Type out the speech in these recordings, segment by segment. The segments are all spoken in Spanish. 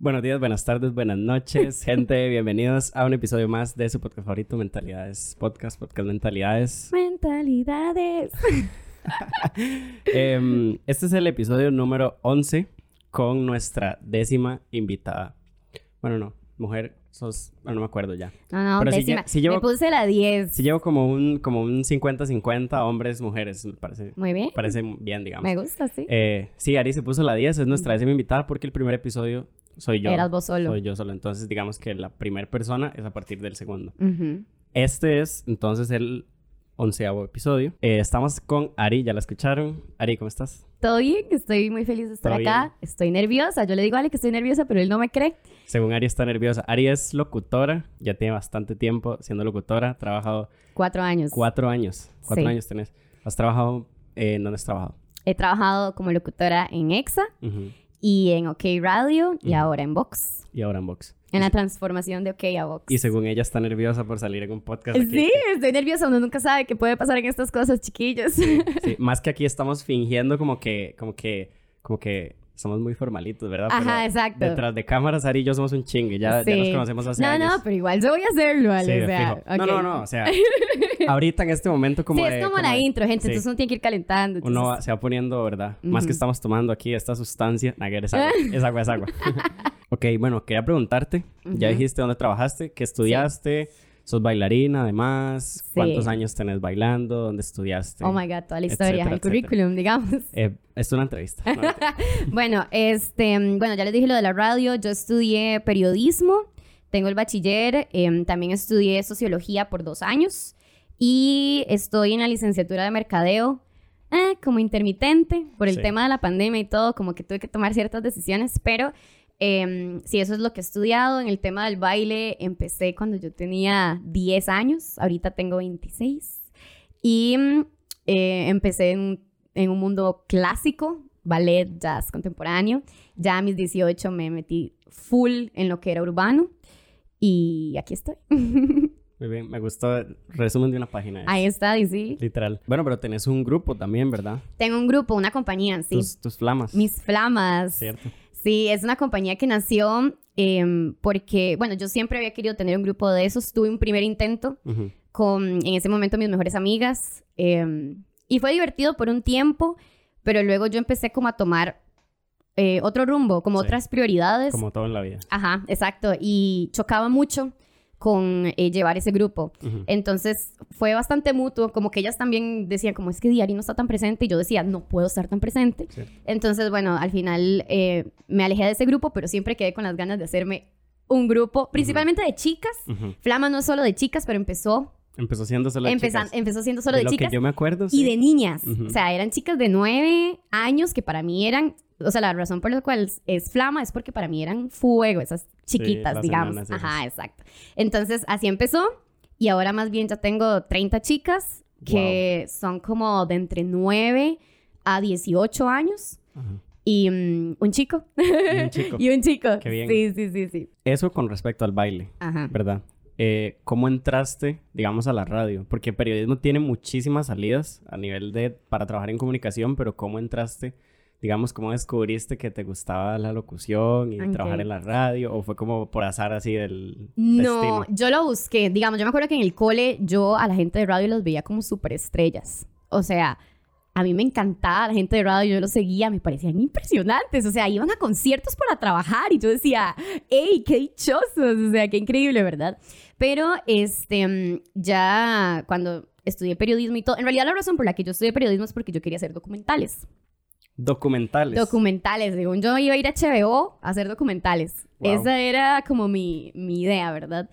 Buenos días, buenas tardes, buenas noches, gente. Bienvenidos a un episodio más de su podcast favorito, Mentalidades Podcast, Podcast Mentalidades. Mentalidades. Em, este es el episodio número 11 con nuestra décima invitada. Bueno, no, mujer, sos, bueno, no me acuerdo ya. No, no, Pero sí sí llevo- Me puse la 10. Si llevo como un como un 50-50 hombres, mujeres, me parece, Muy bien. parece bien, digamos. Me gusta, sí. Eh, sí, Ari se puso la 10, es nuestra décima invitada porque el primer episodio soy yo. Eras vos solo. Soy yo solo. Entonces, digamos que la primera persona es a partir del segundo. Este es entonces el onceavo episodio. Eh, estamos con Ari, ya la escucharon. Ari, ¿cómo estás? Todo bien, estoy muy feliz de estar acá. Estoy nerviosa. Yo le digo a Ale que estoy nerviosa, pero él no me cree. Según Ari está nerviosa. Ari es locutora, ya tiene bastante tiempo siendo locutora. Ha trabajado Cuatro años. cuatro años. Cuatro Sí. años tenés. ¿Has trabajado eh, dónde has trabajado? He trabajado como locutora en EXA Ujú. Y en OK Radio y ahora en Vox. Y ahora en Vox. En la transformación de OK a Vox. Y según ella está nerviosa por salir en un podcast. aquí. Sí, estoy nerviosa. Uno nunca sabe qué puede pasar en estas cosas, chiquillos. Sí, más que aquí estamos fingiendo como que, como que, como que somos muy formalitos, ¿verdad? Ajá, Pero exacto. Detrás de cámaras, Ari y yo somos un chingue. Ya, ya nos conocemos hace no, años. no, pero igual yo voy a hacerlo, Ale. Sí, o sea. No, no, no. O sea, ahorita en este momento como sí, de- es como, la de- intro, gente. sí. Entonces uno tiene que ir calentando. Uno va- entonces- se va poniendo, ¿verdad? Más que estamos tomando aquí esta sustancia. Nah, es agua. Es agua, es agua. ok, bueno, quería preguntarte. Ya dijiste dónde trabajaste, qué estudiaste. Sos bailarina, además. Sí. ¿Cuántos años tenés bailando? ¿Dónde estudiaste? Oh my God, toda la historia, etcétera, el currículum, digamos. Eh, es una entrevista. No, bueno, este, bueno, ya les dije lo de la radio. Yo estudié periodismo, tengo el bachiller, em, también estudié sociología por dos años y estoy en la licenciatura de mercadeo. eh, como intermitente por el Sí. tema de la pandemia y todo, como que tuve que tomar ciertas decisiones, pero em, sí, eso es lo que he estudiado. En el tema del baile empecé cuando yo tenía 10 años, ahorita tengo 26. Y mm, eh, empecé en, en un mundo clásico, ballet, jazz contemporáneo. Ya a mis 18 me metí full en lo que era urbano. Y aquí estoy. Muy bien, me gustó el resumen de una página. Ahí está, y sí. Literal. Bueno, pero tenés un grupo también, ¿verdad? Tengo un grupo, una compañía, sí. Tus, tus flamas. Mis flamas. Cierto. Sí, es una compañía que nació em, porque, bueno, yo siempre había querido tener un grupo de esos. Tuve un primer intento con, en ese momento, mis mejores amigas. em, y fue divertido por un tiempo, pero luego yo empecé como a tomar eh, otro rumbo, como Sí. otras prioridades. Como todo en la vida. Ajá, exacto. Y chocaba mucho con eh, llevar ese grupo. Entonces fue bastante mutuo, como que ellas también decían, como es que Diari no está tan presente, y yo decía, no puedo estar tan presente. Entonces, bueno, al final eh, me alejé de ese grupo, pero siempre quedé con las ganas de hacerme un grupo, principalmente de chicas. Flama no es solo de chicas, pero empezó, Empezó siendo solo de empezan- chicas. empezó siendo solo de, lo chicas que yo me acuerdo, y sí. de niñas. Ujú. O sea, eran chicas de nueve años que para mí eran, o sea, la razón por la cual es flama es porque para mí eran fuego, esas chiquitas, las digamos. enanas. Ajá, exacto. Entonces, así empezó y ahora más bien ya tengo 30 chicas que son como de entre 9 a 18 años Ajá. y mm, un chico. Y un chico. y un chico. Qué bien. Sí, sí, sí, sí. Eso con respecto al baile, Ajá. ¿verdad? Eh, ¿Cómo entraste, digamos, a la radio? Porque periodismo tiene muchísimas salidas a nivel de para trabajar en comunicación, pero ¿cómo entraste? Digamos, ¿cómo descubriste que te gustaba la locución y trabajar en la radio? ¿O fue como por azar así del No, destino? yo lo busqué. Digamos, yo me acuerdo que en el cole yo a la gente de radio los veía como superestrellas. O sea, a mí me encantaba la gente de radio, yo los seguía, me parecían impresionantes. O sea, iban a conciertos para trabajar y yo decía, ¡ey, qué dichosos! O sea, qué increíble, ¿verdad? Pero, este, mm, ya cuando estudié periodismo y todo, en realidad la razón por la que yo estudié periodismo es porque yo quería hacer documentales. Documentales. Documentales, según yo iba a ir a HBO a hacer documentales. Wow. Esa era como mi, mi idea, ¿verdad?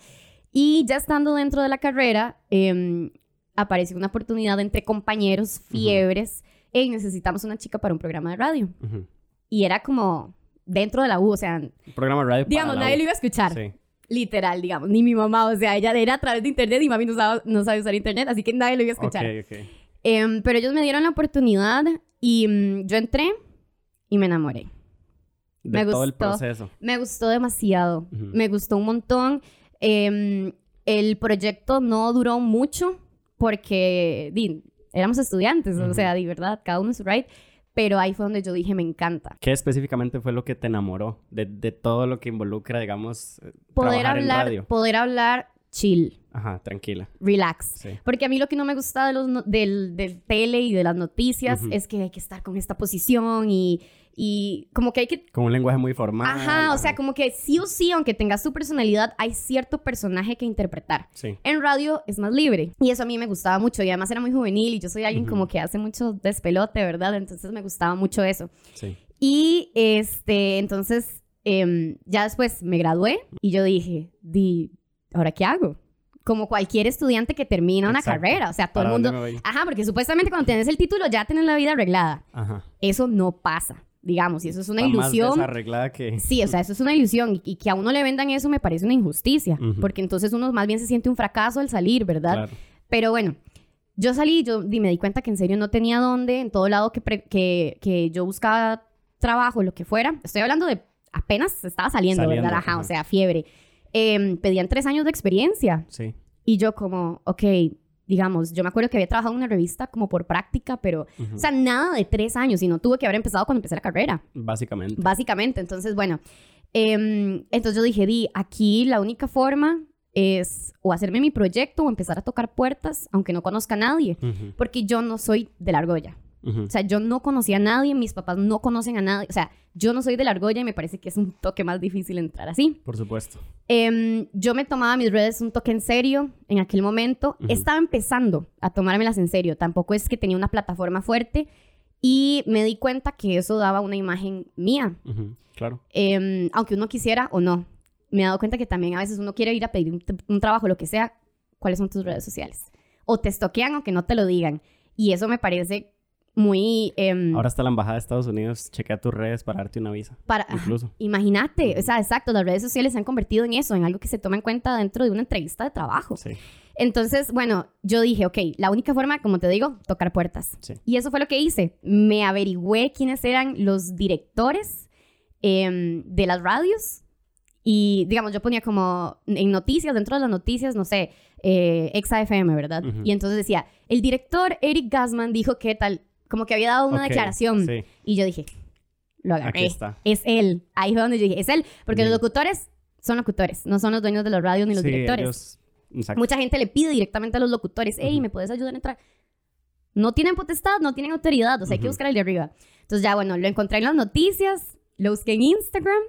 Y ya estando dentro de la carrera, em, apareció una oportunidad entre compañeros, fiebres, y necesitamos una chica para un programa de radio. Ujú. Y era como dentro de la U, o sea, Un programa de radio digamos, para la nadie U. lo iba a escuchar. Sí. Literal, digamos, ni mi mamá, o sea, ella era a través de internet y mami no sabe, no sabe usar internet, así que nadie lo iba a escuchar. Ok, ok. Em, pero ellos me dieron la oportunidad y mm, yo entré y me enamoré. De Me todo el gustó. proceso. Me gustó demasiado, Ujú. me gustó un montón. Em, el proyecto no duró mucho porque di, éramos estudiantes, o Ujú. sea, de verdad, cada uno en su right. Pero ahí fue donde yo dije, me encanta. ¿Qué específicamente fue lo que te enamoró de, de todo lo que involucra, digamos, eh, Poder trabajar en hablar, radio? poder hablar chill, Ajá, tranquila. relax. Sí. Porque a mí lo que no me gusta de los no- del, del tele y de las noticias Ujú. es que hay que estar con esta posición y, y como que hay que... Con un lenguaje muy formal. Ajá, o sea, como que sí o sí, aunque tengas tu personalidad, hay cierto personaje que interpretar. Sí. En radio es más libre. Y eso a mí me gustaba mucho. Y además era muy juvenil y yo soy alguien como que hace mucho despelote, ¿verdad? Entonces me gustaba mucho eso. Sí. Y este, entonces, em, ya después me gradué y yo dije, di, ¿ahora qué hago? Como cualquier estudiante que termina una Exacto. carrera. O sea, todo el ¿Para mundo... Ajá, porque supuestamente cuando tienes el título ya tienes la vida arreglada. Ajá. Eso no pasa, digamos, y eso es una Está más ilusión. desarreglada que... Sí, o sea, eso es una ilusión y, y que a uno le vendan eso me parece una injusticia, porque entonces uno más bien se siente un fracaso al salir, ¿verdad? Claro. Pero bueno, yo salí, yo di- me di cuenta que en serio no tenía dónde, en todo lado que, que, que yo buscaba trabajo, lo que fuera. Estoy hablando de apenas estaba saliendo, Saliendo, ¿verdad? Ajá, ajá. o sea, fiebre. Em, pedían tres años de experiencia Sí. y yo como, ok, digamos, yo me acuerdo que había trabajado en una revista como por práctica, pero, o sea, nada de tres años, sino tuve que haber empezado cuando empecé la carrera. Básicamente. Básicamente, entonces, bueno, em, entonces yo dije, di, aquí la única forma es o hacerme mi proyecto o empezar a tocar puertas, aunque no conozca a nadie, porque yo no soy de la argolla. O sea, yo no conocía a nadie, mis papás no conocen a nadie, o sea, yo no soy de la argolla y me parece que es un toque más difícil entrar así. Por supuesto. Em, yo me tomaba mis redes un toque en serio en aquel momento. Ujú. Estaba empezando a tomármelas en serio. Tampoco es que tenía una plataforma fuerte. Y me di cuenta que eso daba una imagen mía. Claro. Em, aunque uno quisiera o no. Me he dado cuenta que también a veces uno quiere ir a pedir un, un trabajo, lo que sea. ¿Cuáles son tus redes sociales? O te estoquean aunque no te lo digan. Y eso me parece muy... em, Ahora está la embajada de Estados Unidos. Chequea tus redes para darte una visa. para, Incluso. Imagínate, o sea, exacto, las redes sociales se han convertido en eso, en algo que se toma en cuenta dentro de una entrevista de trabajo. Sí. Entonces, bueno, yo dije, ok, la única forma, como te digo, tocar puertas. Sí. Y eso fue lo que hice. Me averigüé quiénes eran los directores em, de las radios. Y, digamos, yo ponía como en noticias, dentro de las noticias, no sé, eh, Exa FM, ¿verdad? Ujú. Y entonces decía, el director Eric Gassman dijo que tal, como que había dado una Ok, declaración. Sí. Y yo dije, lo agarré. Aquí está. Es él. Ahí fue donde yo dije, es él. Porque Bien. los locutores son locutores, no son los dueños de los radios ni los Sí, directores. ellos-. Mucha gente le pide directamente a los locutores, hey, Ujú. ¿me puedes ayudar a entrar? No tienen potestad, no tienen autoridad, o sea, hay que Ujú. buscar el de arriba. Entonces ya, bueno, lo encontré en las noticias, lo busqué en Instagram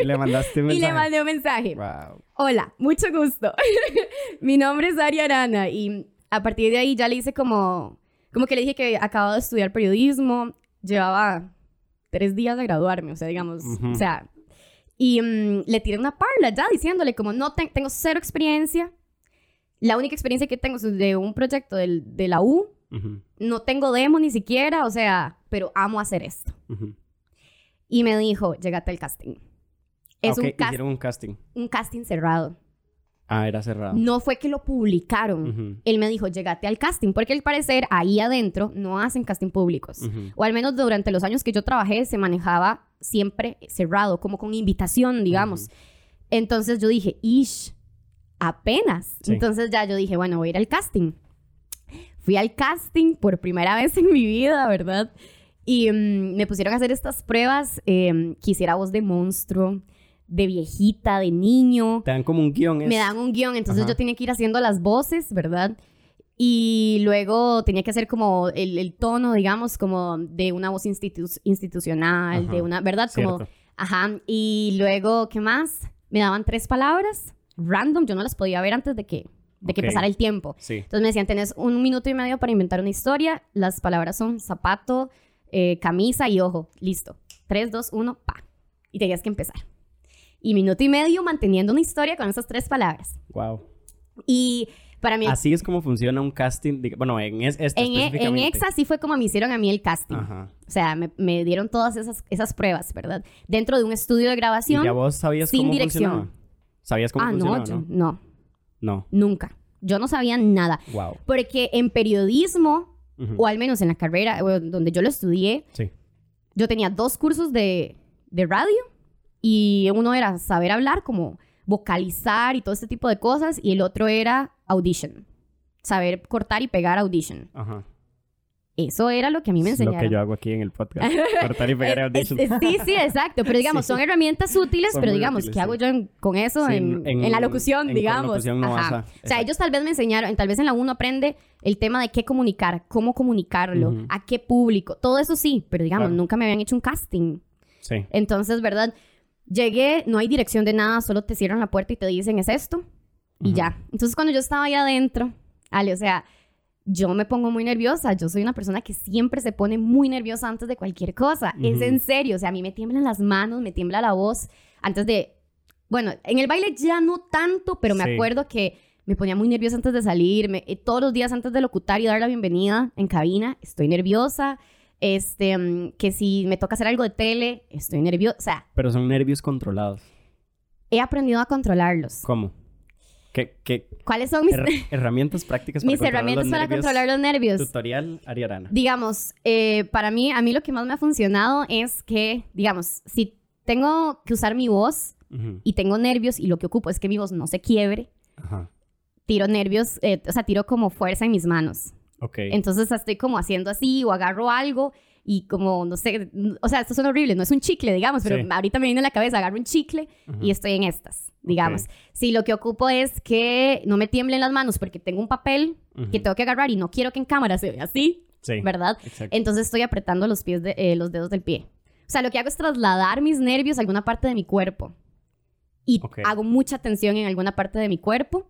Y le mandaste un y le mensaje. mandé un mensaje. Wow. Hola, mucho gusto. Mi nombre es Ari Arana y a partir de ahí ya le hice como, como que le dije que acababa de estudiar periodismo, llevaba tres días de graduarme, o sea, digamos, Ujú. o sea, y mm, le tiré una parla ya diciéndole como no te- tengo cero experiencia, la única experiencia que tengo es de un proyecto del- de la U, Ujú. no tengo demo ni siquiera, o sea, pero amo hacer esto. Ujú. Y me dijo, llégate al casting. Es Ah, ok, un, cas- hicieron un casting. un casting cerrado. Ah, era cerrado. No fue que lo publicaron. Ujú. Él me dijo, llégate al casting, porque al parecer ahí adentro no hacen casting públicos. O al menos durante los años que yo trabajé se manejaba siempre cerrado, como con invitación, digamos. Entonces yo dije, ish, apenas. Sí. Entonces ya yo dije, bueno, voy a ir al casting. Fui al casting por primera vez en mi vida, ¿verdad? Y mm, me pusieron a hacer estas pruebas. eh, quisiera voz de monstruo, de viejita, de niño Te dan como un guion. es- me dan un guion, entonces Ajá. yo tenía que ir haciendo las voces, ¿verdad? Y luego tenía que hacer como el, el tono, digamos, como de una voz institu- institucional, Ajá. de una, ¿verdad? Como, Cierto. ajá. Y luego, ¿qué más? Me daban tres palabras, random, yo no las podía ver antes de que, de que pasara el tiempo. Sí. Entonces me decían, tenés un minuto y medio para inventar una historia, las palabras son zapato, eh, camisa y ojo, listo. Tres, dos, uno, pa. Y tenías que empezar. Y minuto y medio manteniendo una historia con esas tres palabras. Wow. Y para mí, Así es como funciona un casting. dig- Bueno, en es, este en, e- en. EXA sí fue como me hicieron a mí el casting. Ajá. O sea, me, me dieron todas esas, esas pruebas, ¿verdad? Dentro de un estudio de ¿Y grabación. ya vos sabías sin cómo dirección. funcionaba? ¿Sabías cómo ah, no, funcionaba, yo- no? no, No. nunca. Yo no sabía nada. Wow. Porque en periodismo, Ujú. o al menos en la carrera donde yo lo estudié, Sí. yo tenía dos cursos de, de radio y uno era saber hablar, como vocalizar y todo este tipo de cosas, y el otro era audition. Saber cortar y pegar audition. Ajá. Eso era lo que a mí me Es lo enseñaron. que yo hago aquí en el podcast. Cortar y pegar es- sí, sí, exacto. Pero digamos, Sí. son herramientas útiles, Son pero digamos, útiles, ¿qué hago sí. yo en- con eso en, en- en la locución, en digamos? locución no vas Ajá. a- O sea, exacto. ellos tal vez me enseñaron, tal vez en la 1 aprende el tema de qué comunicar, cómo comunicarlo, Ujú. a qué público, todo eso sí, pero digamos, Claro. nunca me habían hecho un casting. Sí. Entonces, ¿verdad? Llegué, no hay dirección de nada, solo te cierran la puerta y te dicen, es esto, y Ujú. ya. Entonces, cuando yo estaba ahí adentro, Ale, o sea, yo me pongo muy nerviosa. Yo soy una persona que siempre se pone muy nerviosa antes de cualquier cosa. Es Ujú. en serio. O sea, a mí me tiemblan las manos, me tiembla la voz antes de... Bueno, en el baile ya no tanto, pero me Sí. acuerdo que me ponía muy nerviosa antes de salir. me- eh, todos los días antes de locutar y dar la bienvenida en cabina, estoy nerviosa. Este, mm, que si me toca hacer algo de tele, estoy nerviosa. O sea, Pero son nervios controlados. he aprendido a controlarlos. ¿Cómo? ¿Qué, qué ¿Cuáles son mis, her- herramientas prácticas para mis controlar herramientas los para nervios? controlar los nervios? Tutorial Ariarana. Digamos, eh, para mí, a mí lo que más me ha funcionado es que, digamos, si tengo que usar mi voz Ujú. y tengo nervios y lo que ocupo es que mi voz no se quiebre, Ajá. tiro nervios, eh, o sea, tiro como fuerza en mis manos. Ok. Entonces estoy como haciendo así o agarro algo y como, no sé, o sea, esto suena horrible, no es un chicle, digamos, pero Sí. ahorita me viene a la cabeza, agarro un chicle Ujú. y estoy en estas, digamos. Ok. Si lo que ocupo es que no me tiemblen las manos porque tengo un papel Ujú. que tengo que agarrar y no quiero que en cámara se vea así, Sí. ¿verdad? Exacto. Entonces estoy apretando los pies, de, eh, los dedos del pie. O sea, lo que hago es trasladar mis nervios a alguna parte de mi cuerpo. Y Ok. hago mucha tensión en alguna parte de mi cuerpo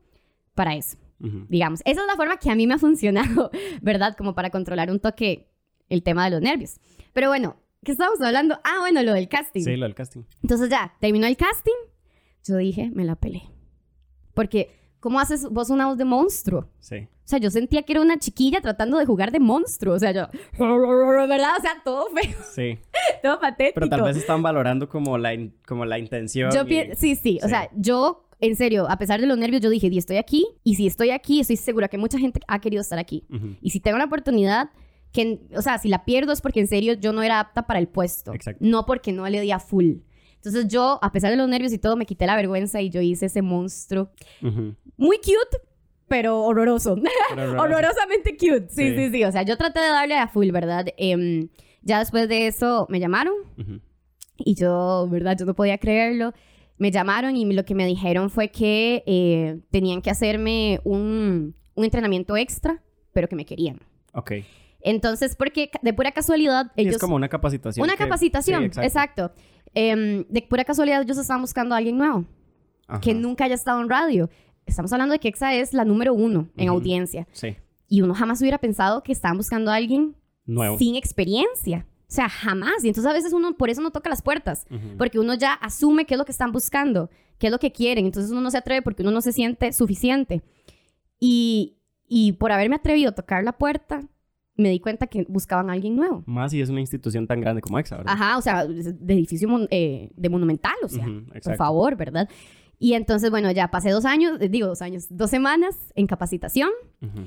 para eso, Ujú. digamos. Esa es la forma que a mí me ha funcionado, ¿verdad? Como para controlar un toque el tema de los nervios. Pero bueno, ¿qué estamos hablando? Ah, bueno, lo del casting. Sí, lo del casting. Entonces ya, terminó el casting. Yo dije, me la pelé. Porque, ¿cómo haces vos una voz de monstruo? Sí. O sea, yo sentía que era una chiquilla tratando de jugar de monstruo. O sea, yo, ¿verdad? O sea, todo feo, Sí. todo patético. Pero tal vez están valorando como la, in- como la intención. Yo y- pi- sí, sí, O Sí. sea, yo, en serio, a pesar de los nervios, yo dije, y estoy aquí. Y si estoy aquí, estoy segura que mucha gente ha querido estar aquí. Y si tengo la oportunidad, que, o sea, si la pierdo es porque en serio yo no era apta para el puesto. Exacto. No porque no le di a full. Entonces yo, a pesar de los nervios y todo, me quité la vergüenza y yo hice ese monstruo. Muy cute, pero horroroso. Pero. Horrorosamente cute. Sí, Sí. sí, sí, O sea, yo traté de darle a full, ¿verdad? Em, ya después de eso me llamaron y yo, ¿verdad? Yo no podía creerlo. Me llamaron y lo que me dijeron fue que eh, tenían que hacerme un, un entrenamiento extra, pero que me querían. Ok. Entonces, porque de pura casualidad, Y ellos... es como una capacitación. Una que- capacitación, Sí, exacto. Em, de pura casualidad, ellos estaban buscando a alguien nuevo Ajá. que nunca haya estado en radio. Estamos hablando de que EXA es la número uno en audiencia. Sí. Y uno jamás hubiera pensado que estaban buscando a alguien Nuevo. sin experiencia. O sea, jamás. Y entonces a veces uno por eso no toca las puertas. Ujú. Porque uno ya asume qué es lo que están buscando, qué es lo que quieren. Entonces uno no se atreve porque uno no se siente suficiente. Y, y por haberme atrevido a tocar la puerta, me di cuenta que buscaban a alguien nuevo. Más si es una institución tan grande como EXA, ¿verdad? Ajá, o sea, de edificio mon- eh, de monumental, o sea, Ujú, por exacto. favor, ¿verdad? Y entonces, bueno, ya pasé dos años, eh, digo dos años, dos semanas en capacitación. Ujú.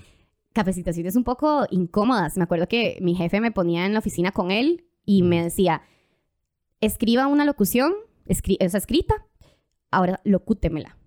Capacitaciones un poco incómodas. Me acuerdo que mi jefe me ponía en la oficina con él y me decía, escriba una locución, escri esa escrita, ahora locútemela.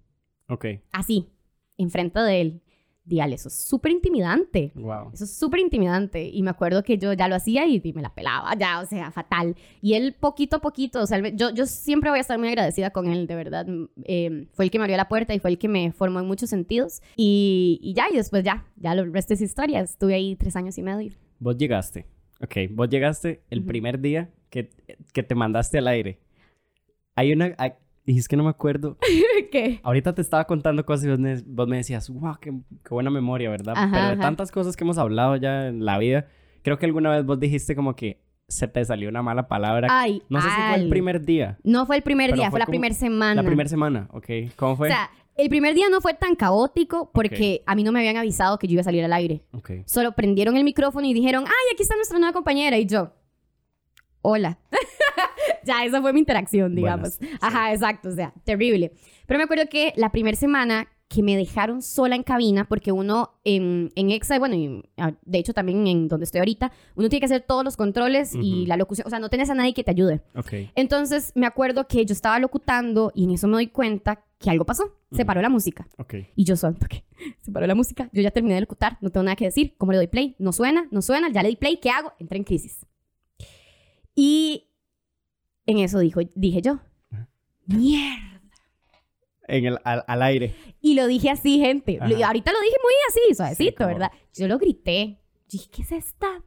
Ok. Así, enfrente de él. Dígale, eso es súper intimidante. Wow. Eso es súper intimidante. Y me acuerdo que yo ya lo hacía y, y me la pelaba, ya, o sea, fatal. Y él poquito a poquito, o sea, yo, yo siempre voy a estar muy agradecida con él, de verdad. Eh, fue el que me abrió la puerta y fue el que me formó en muchos sentidos. Y, y ya, y después ya, ya lo resto es historia. Estuve ahí tres años y medio. Vos llegaste. Ok, vos llegaste el primer día que, que te mandaste al aire. Hay una... hay- y es que no me acuerdo. ¿Qué? Ahorita te estaba contando cosas y vos me, vos me decías, wow, qué, qué buena memoria, ¿verdad? Ajá, Pero de ajá. tantas cosas que hemos hablado ya en la vida, creo que alguna vez vos dijiste como que se te salió una mala palabra. Ay, no sé si fue el primer día. No fue el primer Pero día, fue la primera semana. La primera semana, ok. ¿Cómo fue? O sea, el primer día no fue tan caótico porque a mí no me habían avisado que yo iba a salir al aire. ok. Solo prendieron el micrófono y dijeron, ay, aquí está nuestra nueva compañera. Y yo, hola. ya, esa fue mi interacción, digamos. Buenas, sí. Ajá, exacto, o sea, terrible. Pero me acuerdo que la primera semana que me dejaron sola en cabina, porque uno en, en EXA, bueno, y, ah, de hecho también en donde estoy ahorita, uno tiene que hacer todos los controles y Ujú. la locución, o sea, no tenés a nadie que te ayude. Ok. Entonces me acuerdo que yo estaba locutando y en eso me doy cuenta que algo pasó, se Ujú. paró la música. Ok. Y yo solo, ¿qué? Se paró la música, yo ya terminé de locutar, no tengo nada que decir, ¿cómo le doy play? No suena, no suena, ya le di play, ¿qué hago? Entré en crisis. Y en eso dijo, dije yo, mierda. En el, al, al aire. Y lo dije así, gente. Lo- ahorita lo dije muy así, suavecito, ¿verdad? Yo lo grité. Yo dije, ¿qué es esta?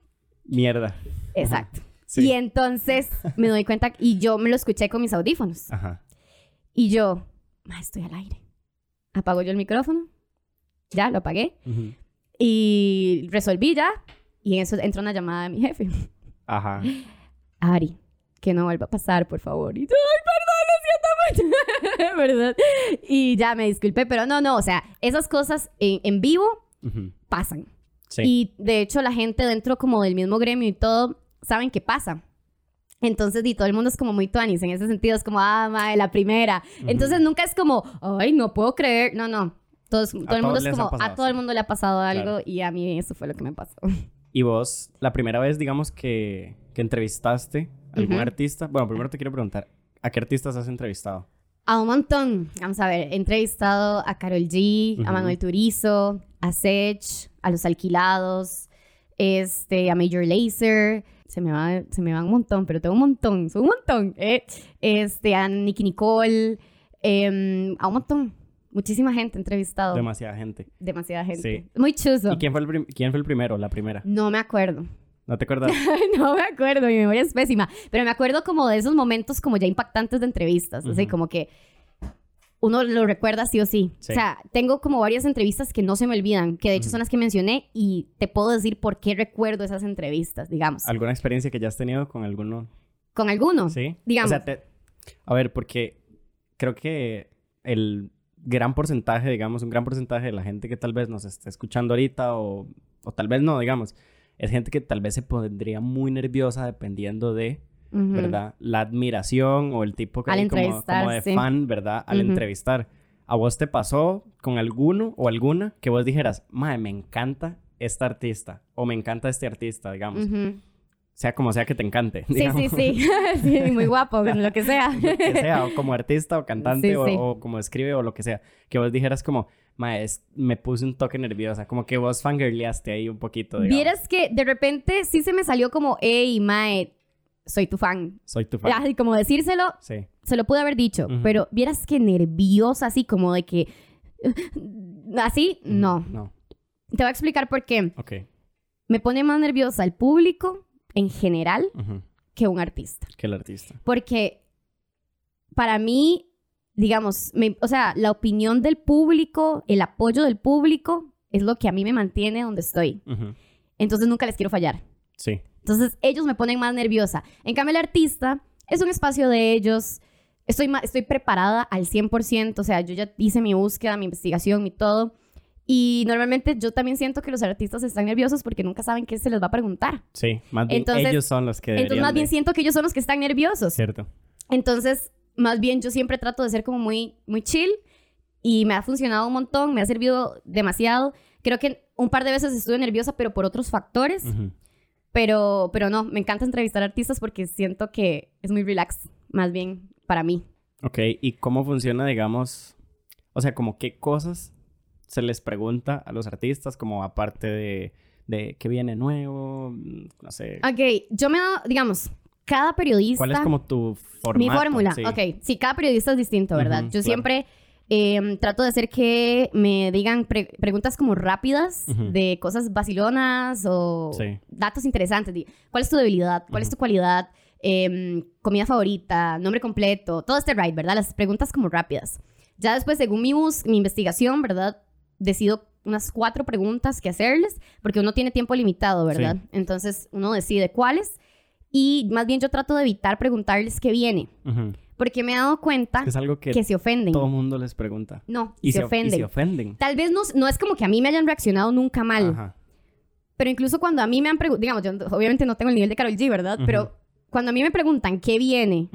Mierda. Exacto. Sí. Y entonces me doy cuenta, y yo me lo escuché con mis audífonos. Ajá. Y yo, "Ma, estoy al aire. Apago yo el micrófono. Ya, lo apagué. Ujú. Y resolví ya. Y en eso entró una llamada de mi jefe. Ajá. Ari, que no vuelva a pasar, por favor. Y yo, ay, perdón, lo siento mucho. ¿Verdad? Y ya me disculpé, pero no, no, o sea, esas cosas en, en vivo pasan. Sí. Y de hecho la gente dentro como del mismo gremio y todo, saben qué pasa. Entonces, y todo el mundo es como muy tuanis en ese sentido, es como, ah, mae, la primera. Ujú. Entonces nunca es como, ay, no puedo creer. No, no. Todos, todo el todos mundo es como, pasado, a todo el sí. mundo le ha pasado algo Claro. y a mí eso fue lo que me pasó. Y vos, la primera vez, digamos, que, que entrevistaste a algún Ujú. artista. Bueno, primero te quiero preguntar, ¿a qué artistas has entrevistado? A un montón. Vamos a ver, he entrevistado a Carol G, Ujú. a Manuel Turizo, a Sech, a Los Alquilados, este, a Major Lazer. Se me, va, se me van un montón, pero tengo un montón, un montón. ¿eh? Este, a Nicky Nicole, em, a un montón. Muchísima gente entrevistado. Demasiada gente. Demasiada gente. Sí. Muy chuzo. ¿Y quién fue, el quién fue el primero, la primera? No me acuerdo. ¿No te acuerdas? no me acuerdo, mi memoria es pésima. Pero me acuerdo como de esos momentos como ya impactantes de entrevistas. Así Ujú. como que uno lo recuerda sí o sí. Sí. O sea, tengo como varias entrevistas que no se me olvidan, que de hecho Ujú. son las que mencioné y te puedo decir por qué recuerdo esas entrevistas, digamos. ¿Alguna experiencia que ya has tenido con alguno? Con alguno. Sí. Digamos. O sea, te- a ver, porque creo que el gran porcentaje, digamos, un gran porcentaje de la gente que tal vez nos esté escuchando ahorita o, o tal vez no, digamos, es gente que tal vez se pondría muy nerviosa dependiendo de, Ujú. ¿verdad? La admiración o el tipo que hay como, como de sí. fan, ¿verdad? Al Ujú. entrevistar. ¿A vos te pasó con alguno o alguna que vos dijeras, mae, me encanta esta artista o me encanta este artista, digamos? Ujú. Sea como sea que te encante. Sí, digamos. sí, sí. sí. Muy guapo, lo que sea. que sea, o como artista o cantante Sí, o, sí. o como escribe o lo que sea, que vos dijeras como, maes, me puse un toque nerviosa, como que vos fangirleaste ahí un poquito, digamos. Vieras que de repente sí se me salió como, hey, Mae, soy tu fan. Soy tu fan. Así como decírselo, Sí. se lo pude haber dicho, pero vieras que nerviosa, así como de que. Así, Ujú. no. No. Te voy a explicar por qué. Ok. Me pone más nerviosa el público en general que un artista. Que el artista. Porque para mí, digamos, me- o sea, la opinión del público, el apoyo del público es lo que a mí me mantiene donde estoy. Entonces nunca les quiero fallar. Sí. Entonces ellos me ponen más nerviosa. En cambio, el artista es un espacio de ellos. Estoy, estoy preparada al 100%, o sea, yo ya hice mi búsqueda, mi investigación, mi todo. Y normalmente yo también siento que los artistas están nerviosos porque nunca saben qué se les va a preguntar. Sí. Más bien Entonces- ellos son los que Entonces, más bien siento que ellos son los que están nerviosos. Cierto. Entonces, más bien yo siempre trato de ser como muy, muy chill y me ha funcionado un montón, me ha servido demasiado. Creo que un par de veces estuve nerviosa, pero por otros factores. Ujú. Pero, pero no, me encanta entrevistar artistas porque siento que es muy relax, más bien para mí. Ok. ¿Y cómo funciona, digamos, o sea, como qué cosas se les pregunta a los artistas, como aparte de, de qué viene nuevo, no sé. Ok, yo me doy, digamos, cada periodista... ¿Cuál es como tu formato? Mi fórmula, Sí. ok. Sí, cada periodista es distinto, ¿verdad? Yo claro. siempre eh, trato de hacer que me digan pre- preguntas como rápidas de cosas vacilonas o Sí. datos interesantes. ¿Cuál es tu debilidad? ¿Cuál es tu cualidad? Em, comida favorita, nombre completo, todo este ride, ¿verdad? Las preguntas como rápidas. Ya después, según mi, bus mi investigación, ¿verdad? Decido unas cuatro preguntas que hacerles, porque uno tiene tiempo limitado, ¿verdad? Entonces, uno decide cuáles. Y más bien yo trato de evitar preguntarles qué viene, porque me he dado cuenta Es algo que, que se ofenden. todo mundo les pregunta. No, Y se, of- ofenden. Y se ofenden. Tal vez no, no es como que a mí me hayan reaccionado nunca mal, Ajá. pero incluso cuando a mí me han preguntado, digamos, yo obviamente no tengo el nivel de Carol G, ¿verdad? Pero cuando a mí me preguntan qué viene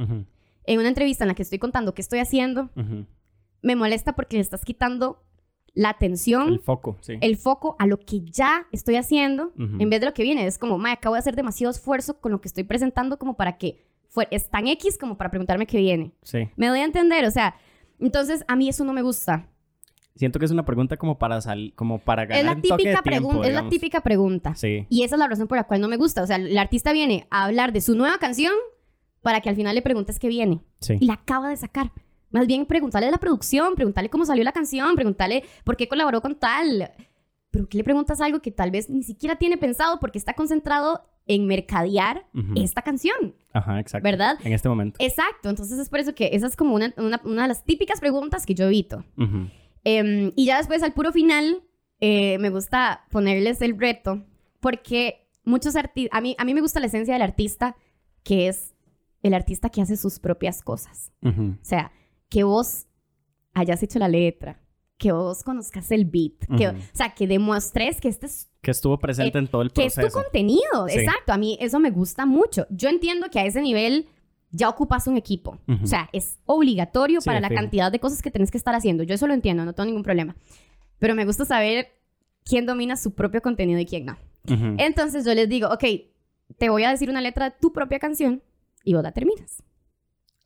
en una entrevista en la que estoy contando qué estoy haciendo, me molesta porque le estás quitando la atención, El foco, sí. el foco a lo que ya estoy haciendo en vez de lo que viene. Es como, mae, acabo de hacer demasiado esfuerzo con lo que estoy presentando como para que fue, es tan X como para preguntarme qué viene. Sí. Me doy a entender, o sea, entonces a mí eso no me gusta. Siento que es una pregunta como para salir, como para ganar Es la un toque de típica tiempo, pregunta, es la típica pregunta. Sí. Y esa es la razón por la cual no me gusta. O sea, el artista viene a hablar de su nueva canción para que al final le preguntes qué viene. Sí. Y la acaba de sacar. Más bien preguntarle de la producción, preguntarle cómo salió la canción, preguntarle por qué colaboró con tal. Pero ¿qué le preguntas algo que tal vez ni siquiera tiene pensado porque está concentrado en mercadear esta canción? Ajá, exacto. ¿Verdad? En este momento. Exacto. Entonces es por eso que esa es como una, una- una de las típicas preguntas que yo evito. Em, y ya después, al puro final, eh, me gusta ponerles el reto, porque muchos artistas, a mí, a mí me gusta la esencia del artista, que es el artista que hace sus propias cosas. O sea, que vos hayas hecho la letra, que vos conozcas el beat, que, Ujú. o sea, que demuestres que este es Que estuvo presente en todo el que es proceso. tu contenido. Sí. Exacto, a mí eso me gusta mucho. Yo entiendo que a ese nivel ya ocupas un equipo. Ujú. O sea, es obligatorio Sí, para la cantidad de cosas que tenés que estar haciendo. Yo eso lo entiendo, no tengo ningún problema. Pero me gusta saber quién domina su propio contenido y quién no. Entonces yo les digo, ok, te voy a decir una letra de tu propia canción y vos la terminas.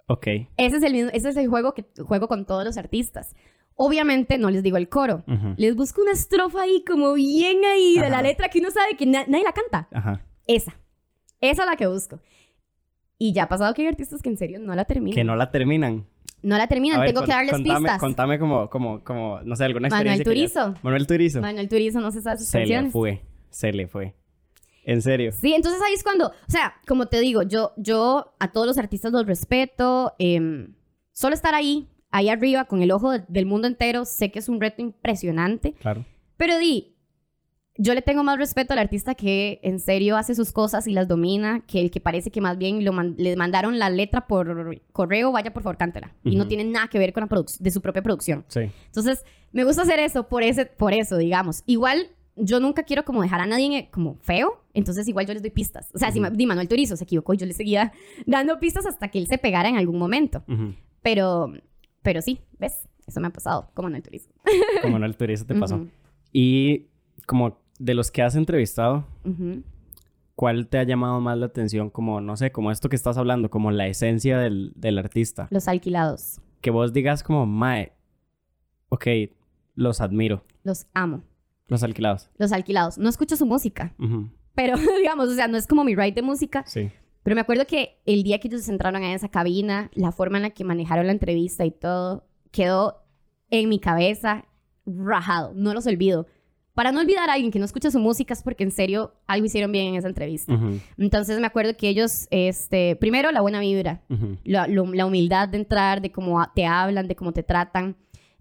Ok. Ese es el, mismo, ese es el juego que juego con todos los artistas. Obviamente no les digo el coro. Les busco una estrofa ahí como bien ahí de Ajá. la letra que uno sabe que na- nadie la canta. Ajá. Esa. Esa es la que busco. Y ya ha pasado que hay artistas que en serio no la terminan. Que no la terminan. No la terminan. Ver, Tengo con- que darles contame, pistas. Contame como, como, como, no sé, alguna Manuel experiencia. ya- Turizo. Manuel Turizo. Manuel Turizo no se sabe sus Se le fue. Se le fue. En serio. Sí, entonces ahí es cuando, o sea, como te digo, yo, yo a todos los artistas los respeto. em, solo estar ahí, ahí arriba, con el ojo de- del mundo entero, sé que es un reto impresionante. Claro. Pero di, yo le tengo más respeto al artista que en serio hace sus cosas y las domina, que el que parece que más bien lo man- le mandaron la letra por correo, vaya por favor, cántela. Y no tiene nada que ver con la de su propia producción. Sí. Entonces, me gusta hacer eso por, ese, por eso, digamos. Igual, yo nunca quiero como dejar a nadie como feo, entonces igual yo les doy pistas. O sea, si. Ma- di Manuel Turizo se equivocó, yo le seguía dando pistas hasta que él se pegara en algún momento. Pero, pero sí, ¿ves? Eso me ha pasado con Manuel Turizo. Como Manuel Turizo te pasó. Y como de los que has entrevistado. ¿cuál te ha llamado más la atención? Como, no sé, como esto que estás hablando, como la esencia del, del artista. Los alquilados. Que vos digas como, mae, ok, los admiro, Los amo. Los alquilados. Los alquilados. No escucho su música, pero digamos, o sea, no es como mi ride de música. Sí. Pero me acuerdo que el día que ellos entraron en esa cabina, la forma en la que manejaron la entrevista y todo, quedó en mi cabeza rajado. No los olvido. Para no olvidar a alguien que no escucha su música es porque en serio algo hicieron bien en esa entrevista. Entonces me acuerdo que ellos, este, primero la buena vibra, la, lo- la humildad de entrar, de cómo a- te hablan, de cómo te tratan,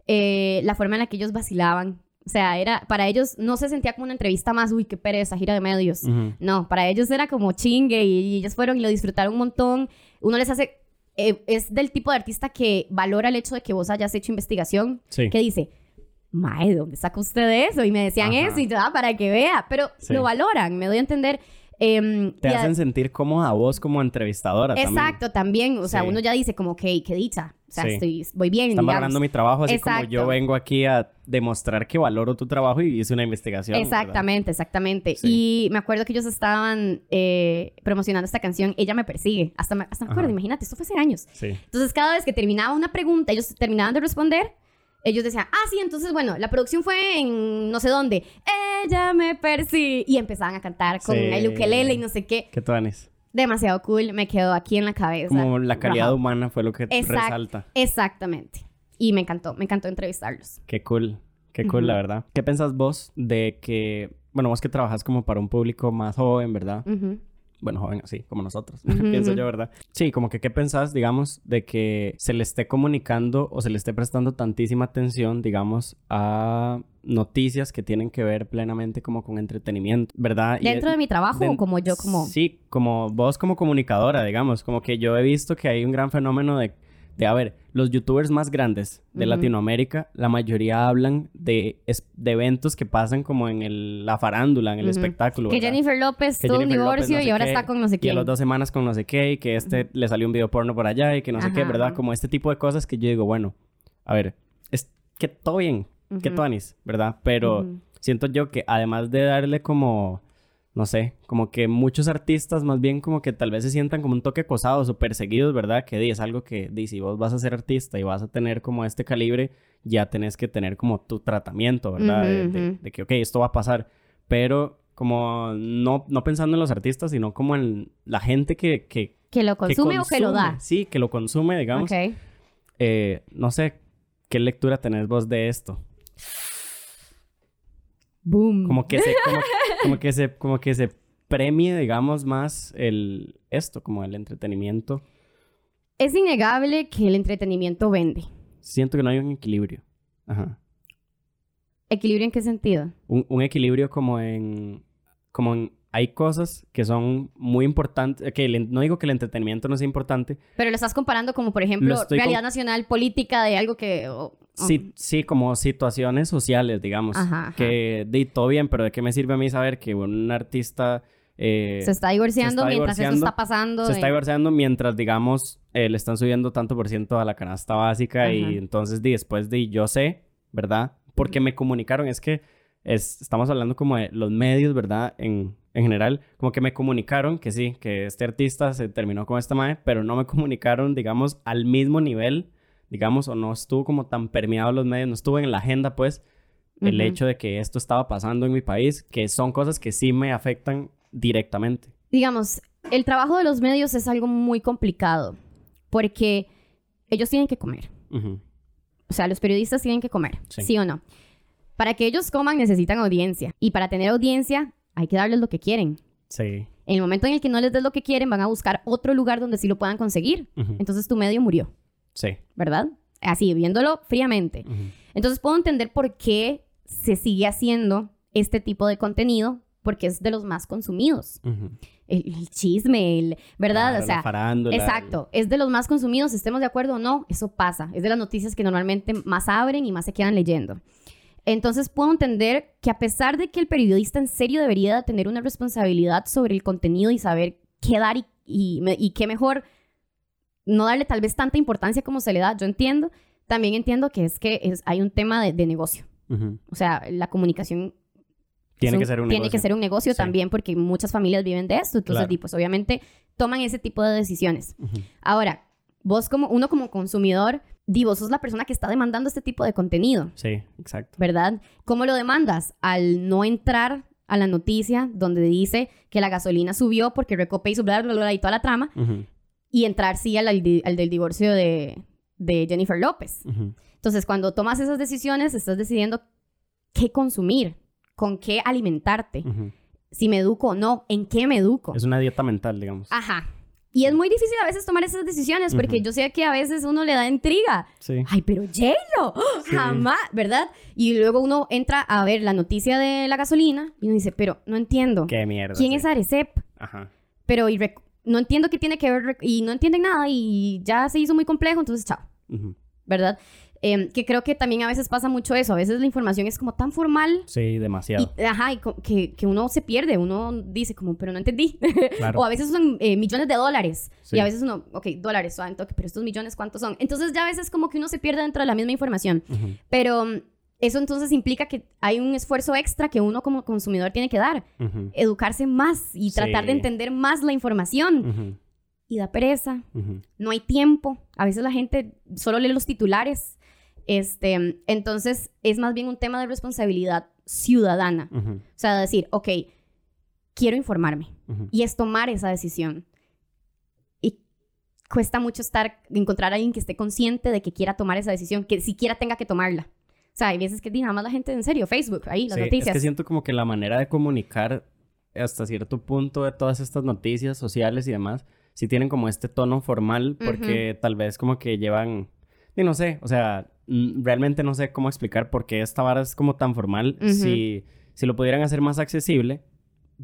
eh, la forma en la que ellos vacilaban. O sea, era, para ellos no se sentía como una entrevista más, uy, qué pereza, gira de medios. Ujú. No, para ellos era como chingue y, y ellos fueron y lo disfrutaron un montón. Uno les hace... eh, es del tipo de artista que valora el hecho de que vos hayas hecho investigación, Sí. que dice, Mae, ¿de dónde saca usted eso? Y me decían Ajá. eso y yo, ah, para que vea. Pero Sí. lo valoran, me doy a entender. Em, Te y a- hacen sentir cómoda a vos como entrevistadora también. Exacto, también. O sea, Sí. uno ya dice como, ok, qué dicha. O sea, Sí. estoy, voy bien, Están digamos. valorando mi trabajo, así como Exacto. yo vengo aquí a demostrar que valoro tu trabajo y hice una investigación. ¿verdad? Exactamente, exactamente. Sí. Y me acuerdo que ellos estaban eh, promocionando esta canción, Ella me persigue. Hasta me, hasta me acuerdo, Ajá. imagínate, esto fue hace años. Sí. Entonces, cada vez que terminaba una pregunta, ellos terminaban de responder, ellos decían, ah, sí, entonces, bueno, la producción fue en no sé dónde. Ella me persigue. Y empezaban a cantar con el ukelele y no sé qué. ¿Qué tuanes? Demasiado cool, me quedó aquí en la cabeza. Como la calidad humana fue lo que Exact- resalta. Exactamente. Y me encantó, me encantó entrevistarlos. Qué cool. Qué cool, la verdad. ¿Qué pensás vos de que, bueno, vos que trabajas como para un público más joven, ¿verdad? Bueno, joven así, como nosotros, pienso yo, ¿verdad? Sí, como que qué pensás, digamos, de que se le esté comunicando o se le esté prestando tantísima atención, digamos, a noticias que tienen que ver plenamente como con entretenimiento, ¿verdad? Dentro de mi trabajo o como yo como... Sí, como vos como comunicadora, digamos, como que yo he visto que hay un gran fenómeno de, de a ver, los youtubers más grandes de. Latinoamérica, la mayoría hablan de, es- de eventos que pasan como en el- la farándula, en el espectáculo. Que ¿verdad? Jennifer López Que tuvo un divorcio no sé y ahora qué, está con no sé Y a las dos semanas con no sé qué, y que este le salió un video porno por allá y que no sé qué, ¿verdad? Como este tipo de cosas que yo digo, bueno, a ver, es que todo bien, qué Ujú. tuanis, ¿verdad? Pero siento yo que además de darle como, no sé, como que muchos artistas más bien como que tal vez se sientan como un toque acosados o perseguidos, ¿verdad? Que es algo que, si vos vas a ser artista y vas a tener como este calibre, ya tenés que tener como tu tratamiento, ¿verdad? de, que, ok, esto va a pasar, pero como no, no pensando en los artistas, sino como en la gente que... que Que lo que consume, o que lo da. Sí, que lo consume, digamos. Ok. Eh, no sé, ¿qué lectura tenés vos de esto? Boom. Como que se, como, como que se, como que se premie, digamos, más el esto, como el entretenimiento. Es innegable que el entretenimiento vende. Siento que no hay un equilibrio. Ajá. ¿Equilibrio en qué sentido? Un, un equilibrio como en, como en, hay cosas que son muy importantes, que el- no digo que el entretenimiento no sea importante, Pero lo estás comparando como, por ejemplo, realidad nacional política de algo que... sí, sí, como situaciones sociales, digamos, Ajá, ajá. que de todo bien, pero ¿de qué me sirve a mí saber que un artista... eh, se está divorciando está mientras eso está pasando. se está divorciando mientras, digamos, eh, le están subiendo tanto por ciento a la canasta básica y entonces di, después de yo sé, ¿verdad? Porque me comunicaron, es que es, estamos hablando como de los medios, ¿verdad? En, en general, como que me comunicaron que sí, que este artista se terminó con esta madre, pero no me comunicaron, digamos, al mismo nivel, digamos, o no estuvo como tan permeado los medios, no estuvo en la agenda, pues, el hecho de que esto estaba pasando en mi país, que son cosas que sí me afectan directamente. Digamos, el trabajo de los medios es algo muy complicado porque ellos tienen que comer. O sea, los periodistas tienen que comer, Sí. sí. o no? Para que ellos coman necesitan audiencia. Y para tener audiencia hay que darles lo que quieren. Sí. En el momento en el que no les des lo que quieren, van a buscar otro lugar donde sí lo puedan conseguir. Entonces tu medio murió, Sí. ¿verdad? Así, viéndolo fríamente. Entonces puedo entender por qué se sigue haciendo este tipo de contenido, porque es de los más consumidos. El, el chisme, el, ¿verdad? Claro, o sea, la farándula, Exacto, es de los más consumidos, estemos de acuerdo o no, eso pasa, es de las noticias que normalmente más abren y más se quedan leyendo. Entonces puedo entender que a pesar de que el periodista en serio debería tener una responsabilidad sobre el contenido y saber qué dar y, y qué mejor no darle tal vez tanta importancia como se le da, yo entiendo, también entiendo que es que es, hay un tema de, de negocio, o sea, la comunicación Tiene que ser un tiene negocio. que ser un negocio Sí. también porque muchas familias viven de esto, entonces Claro. pues obviamente toman ese tipo de decisiones. Ahora, vos como uno como consumidor, di, vos sos la persona que está demandando este tipo de contenido, Sí, exacto. ¿verdad? ¿Cómo lo demandas? Al no entrar a la noticia donde dice que la gasolina subió porque Recope hizo bla, bla, bla, y toda la trama, Ujú. Y entrar sí al, al del divorcio de, de Jennifer López. Ujú. Entonces, cuando tomas esas decisiones, estás decidiendo qué consumir, con qué alimentarte, Ujú. si me educo o no, en qué me educo. Es una dieta mental, digamos. Ajá. Y es muy difícil a veces tomar esas decisiones porque Ujú. yo sé que a veces uno le da intriga. Sí. Ay, pero J-Lo, Sí. jamás, ¿verdad? Y luego uno entra a ver la noticia de la gasolina y uno dice, pero no entiendo. Qué mierda. ¿Quién sí. es Arecep? Ajá. Pero y no entiendo qué tiene que ver y no entienden nada y ya se hizo muy complejo, entonces chao, Ujú. ¿verdad? Em, que creo que también a veces pasa mucho eso. A veces la información es como tan formal Sí, demasiado. y, ajá, y que, que uno se pierde, uno dice como, pero no entendí. Claro. o a veces son eh, millones de dólares. Sí. Y a veces uno, ok, dólares, suave, toque, pero estos millones, ¿cuántos son? Entonces ya a veces como que uno se pierde dentro de la misma información. Pero eso entonces implica que hay un esfuerzo extra que uno como consumidor tiene que dar. Educarse más y tratar de entender más la información. Y da pereza, no hay tiempo. A veces la gente solo lee los titulares. Este, entonces es más bien un tema de responsabilidad ciudadana. O sea, decir, ok, quiero informarme. Y es tomar esa decisión. Y cuesta mucho estar, encontrar a alguien que esté consciente de que quiera tomar esa decisión, que siquiera tenga que tomarla. O sea, hay veces que nada más la gente, en serio, Facebook, ahí, las Sí, noticias. Es que siento como que la manera de comunicar hasta cierto punto de todas estas noticias sociales y demás, sí tienen como este tono formal porque tal vez como que llevan, y no sé, o sea, realmente no sé cómo explicar por qué esta vara es como tan formal. Si, si lo pudieran hacer más accesible,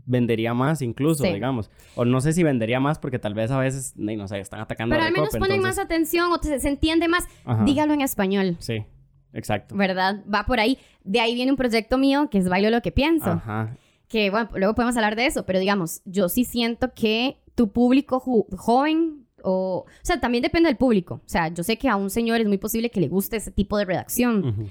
vendería más incluso, Sí. digamos. O no sé si vendería más porque tal vez a veces, no sé, están atacando Pero a al menos ponen entonces- más atención o se entiende más. Ajá. Dígalo en español, Sí, exacto. ¿verdad? Va por ahí. De ahí viene un proyecto mío que es Bailo lo que pienso. Ajá. Que, bueno, luego podemos hablar de eso, pero digamos, yo sí siento que tu público joven o... O sea, también depende del público. O sea, yo sé que a un señor es muy posible que le guste ese tipo de redacción. Ujú.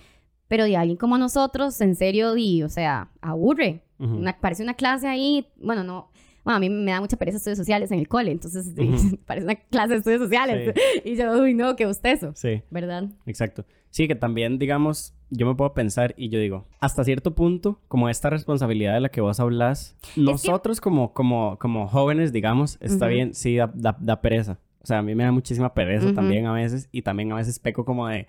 pero de alguien como nosotros, en serio, y, o sea, aburre. Ujú. Una- parece una clase ahí, bueno, no, bueno, a mí me da mucha pereza estudios sociales en el cole, entonces Ujú. parece una clase de estudios sociales. Y yo, uy, no, qué bostezo, Sí, ¿verdad? exacto. Sí, que también, digamos, yo me puedo pensar y yo digo, hasta cierto punto, como esta responsabilidad de la que vos hablas, nosotros como, como, como jóvenes, digamos, está Ujú. bien, sí, da, da- da pereza. O sea, a mí me da muchísima pereza Ujú. también a veces y también a veces peco como de,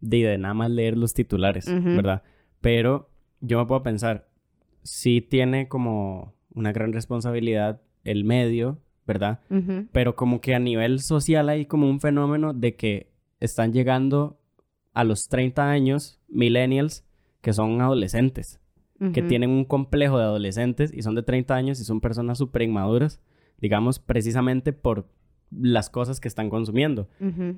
de, de nada más leer los titulares. ¿verdad? Pero yo me puedo pensar, sí tiene como una gran responsabilidad el medio, ¿verdad? Pero como que a nivel social hay como un fenómeno de que están llegando a los 30 años millennials que son adolescentes, que tienen un complejo de adolescentes y son de 30 años y son personas súper inmaduras, digamos, precisamente por las cosas que están consumiendo.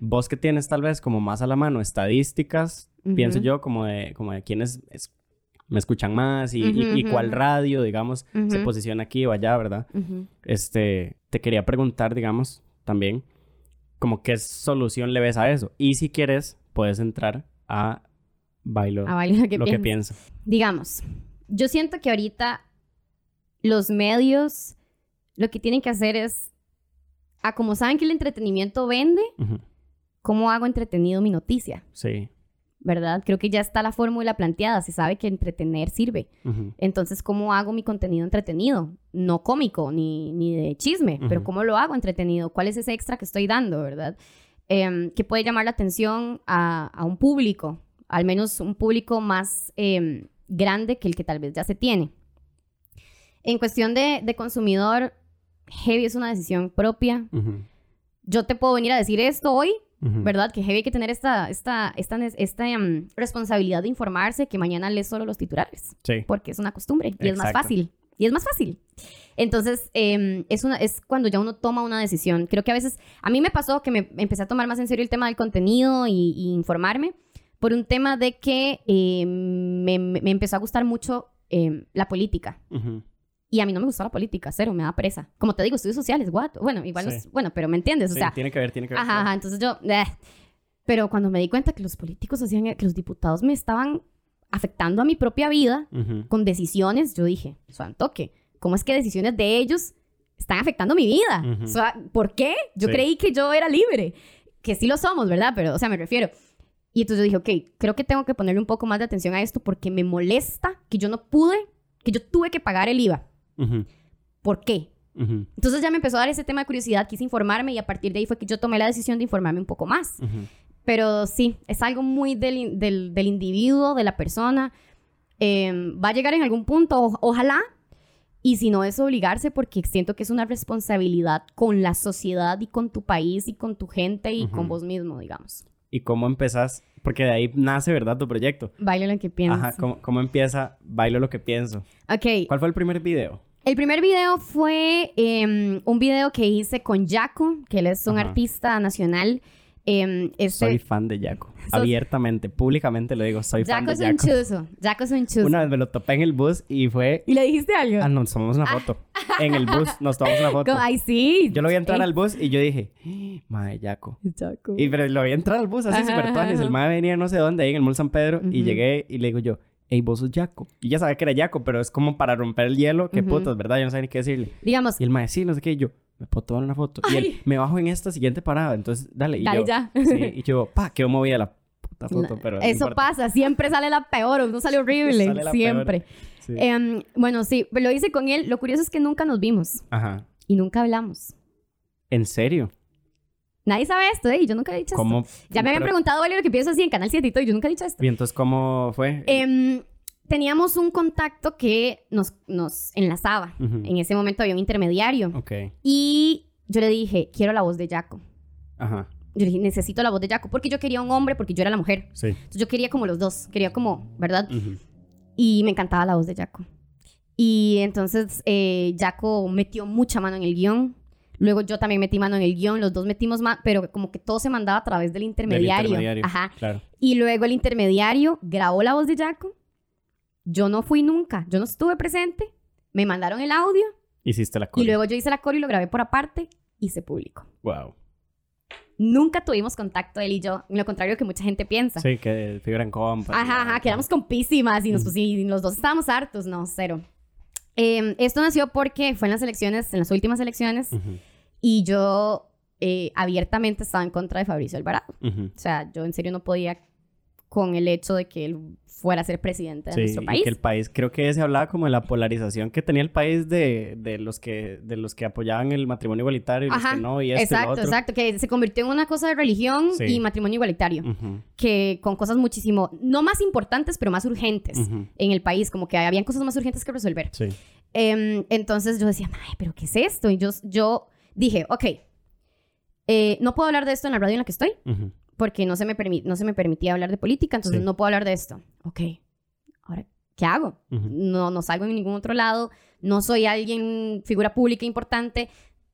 Vos que tienes tal vez como más a la mano estadísticas, pienso yo, como de, como de quiénes es- me escuchan más y, cuál radio, digamos, se posiciona aquí o allá, ¿verdad? este, te quería preguntar, digamos, también, como qué solución le ves a eso. Y si quieres, puedes entrar a bailo Ah, vale, lo que lo que pienso. Digamos, yo siento que ahorita los medios lo que tienen que hacer es, a como saben que el entretenimiento vende, ¿cómo hago entretenido mi noticia? Sí. ¿Verdad? Creo que ya está la fórmula planteada, se sabe que entretener sirve. ujú, Entonces, ¿cómo hago mi contenido entretenido? No cómico ni, ni de chisme, pero Ujú. ¿cómo lo hago entretenido? ¿Cuál es ese extra que estoy dando, verdad? Em, que puede llamar la atención a, a un público, al menos un público más em, grande que el que tal vez ya se tiene. En cuestión de, de consumidor, Heavy es una decisión propia. ujú, Yo te puedo venir a decir esto hoy, ¿verdad? Que hay que tener esta, esta, esta, esta em, responsabilidad de informarse que mañana lees solo los titulares Sí. porque es una costumbre y es más fácil. Y es más fácil. Entonces, eh, es, una, es cuando ya uno toma una decisión. Creo que a veces, a mí me pasó que me empecé a tomar más en serio el tema del contenido y, y informarme por un tema de que eh, me, me- empezó a gustar mucho eh, la política. Ujú, Y a mí no me gustó la política, cero, me da presa. Como te digo, estudios sociales, what? Bueno, igual, Sí. bueno, pero me entiendes, o Sí, sea, tiene que ver, tiene que ver. Ajá, ajá, entonces yo... eh. Pero cuando me di cuenta que los políticos hacían, que los diputados me estaban afectando a mi propia vida Ujú, con decisiones, yo dije, santo que, ¿cómo es que decisiones de ellos están afectando mi vida? Ujú. O sea, ¿por qué? Yo Sí. creí que yo era libre, que sí lo somos, ¿verdad? Pero, o sea, me refiero. Y entonces yo dije, ok, creo que tengo que ponerle un poco más de atención a esto porque me molesta que yo no pude, que yo tuve que pagar el IVA. ¿Por qué? Entonces ya me empezó a dar ese tema de curiosidad, quise informarme y a partir de ahí fue que yo tomé la decisión de informarme un poco más. Pero sí, es algo muy del, del, del individuo, de la persona. Eh, va a llegar en algún punto, o- ojalá. Y si no es obligarse, porque siento que es una responsabilidad con la sociedad y con tu país y con tu gente y con vos mismo, digamos. ¿Y cómo empezás? Porque de ahí nace, ¿verdad? Tu proyecto. Baile lo que piensas. Ajá, ¿cómo, cómo empieza Bailo lo que pienso? Ok, ¿Cuál fue el primer video? el primer video fue em, un video que hice con Jaco, que él es un Ajá. artista nacional. Em, este, Soy fan de Yaco. Abiertamente, públicamente lo digo, soy fan Jaco de es un chuzo. Jaco es un chuzo. Una vez me lo topé en el bus y fue... ¿Y le dijiste algo? Ah, nos tomamos una foto. En el bus nos tomamos una foto. Como, Ay, sí. Yo lo vi entrar Ey, al bus y yo dije, "Ah, madre. Jaco. Y pero lo vi entrar al bus así súper tuanis. ajá. El madre venía no sé dónde, ahí en el Mall San Pedro. Y llegué y le digo yo, hey, vos sos Yaco. Y ya sabía que era Yaco, pero es como para romper el hielo. Qué Ujú. putas, ¿verdad? Yo no sabía ni qué decirle. Digamos, Y el madre, sí, no sé qué. Y yo, me puedo tomar una foto. Y él, me bajo en esta siguiente parada. Entonces, dale. Y dale yo, ya. Sí, y yo, pa, quedó movida la puta foto, pero. no Eso pasa, siempre sale la peor, uno sale horrible, Sale siempre. Sí. Em, bueno, sí, lo hice con él. Lo curioso es que nunca nos vimos Ajá. y nunca hablamos. ¿En serio? Nadie sabe esto, ¿eh? Y Yo nunca he dicho ¿Cómo? esto. Ya me habían preguntado, vale, lo que pienso así en Canal 7 y todo, y yo nunca he dicho esto. ¿Y entonces cómo fue? Em, teníamos un contacto que nos, nos enlazaba. Ujú. En ese momento había un intermediario. Ok. Y yo le dije, quiero la voz de Jaco. Ajá. Yo le dije, necesito la voz de Jaco, porque yo quería un hombre, porque yo era la mujer. Sí. Entonces yo quería como los dos, quería como, ¿verdad? Ujú. Y me encantaba la voz de Jaco. Y entonces eh, Jaco metió mucha mano en el guion. Luego yo también metí mano en el guion, los dos metimos mano, pero como que todo se mandaba a través del Del intermediario. intermediario. Ajá. Claro. Y luego el intermediario grabó la voz de Jaco. Yo no fui nunca, yo no estuve presente. Me mandaron el audio Hiciste la y cosa. luego yo hice la core y lo grabé por aparte y se publicó. Wow. Nunca tuvimos contacto él y yo, en lo contrario que mucha gente piensa. Sí, que figuran compas. Ajá, ajá, que éramos compísimas y, nos, pues, y los dos estábamos hartos, no, cero. Em, esto nació porque fue en las elecciones, en las últimas elecciones, Ujú, y yo eh, abiertamente estaba en contra de Fabricio Alvarado. ujú. O sea, yo en serio no podía con el hecho de que él fuera a ser presidente de Sí, nuestro y país. que el país, creo que se hablaba como de la polarización que tenía el país de, de los que de los que apoyaban el matrimonio igualitario y los que no, y esto y lo exacto, otro. exacto, que se convirtió en una cosa de religión Sí. y matrimonio igualitario, que con cosas muchísimo, no más importantes, pero más urgentes ujú. en el país, como que habían cosas más urgentes que resolver. Sí. Em, entonces yo decía, ay, pero ¿qué es esto? Y yo, yo dije, ok, eh, no puedo hablar de esto en la radio en la que estoy, Ujú. Porque no se me, no se me permitía hablar de política, entonces Sí. no puedo hablar de esto. Ok, ahora, ¿qué hago? Ujú. No, no salgo en ningún otro lado, no soy alguien, figura pública importante,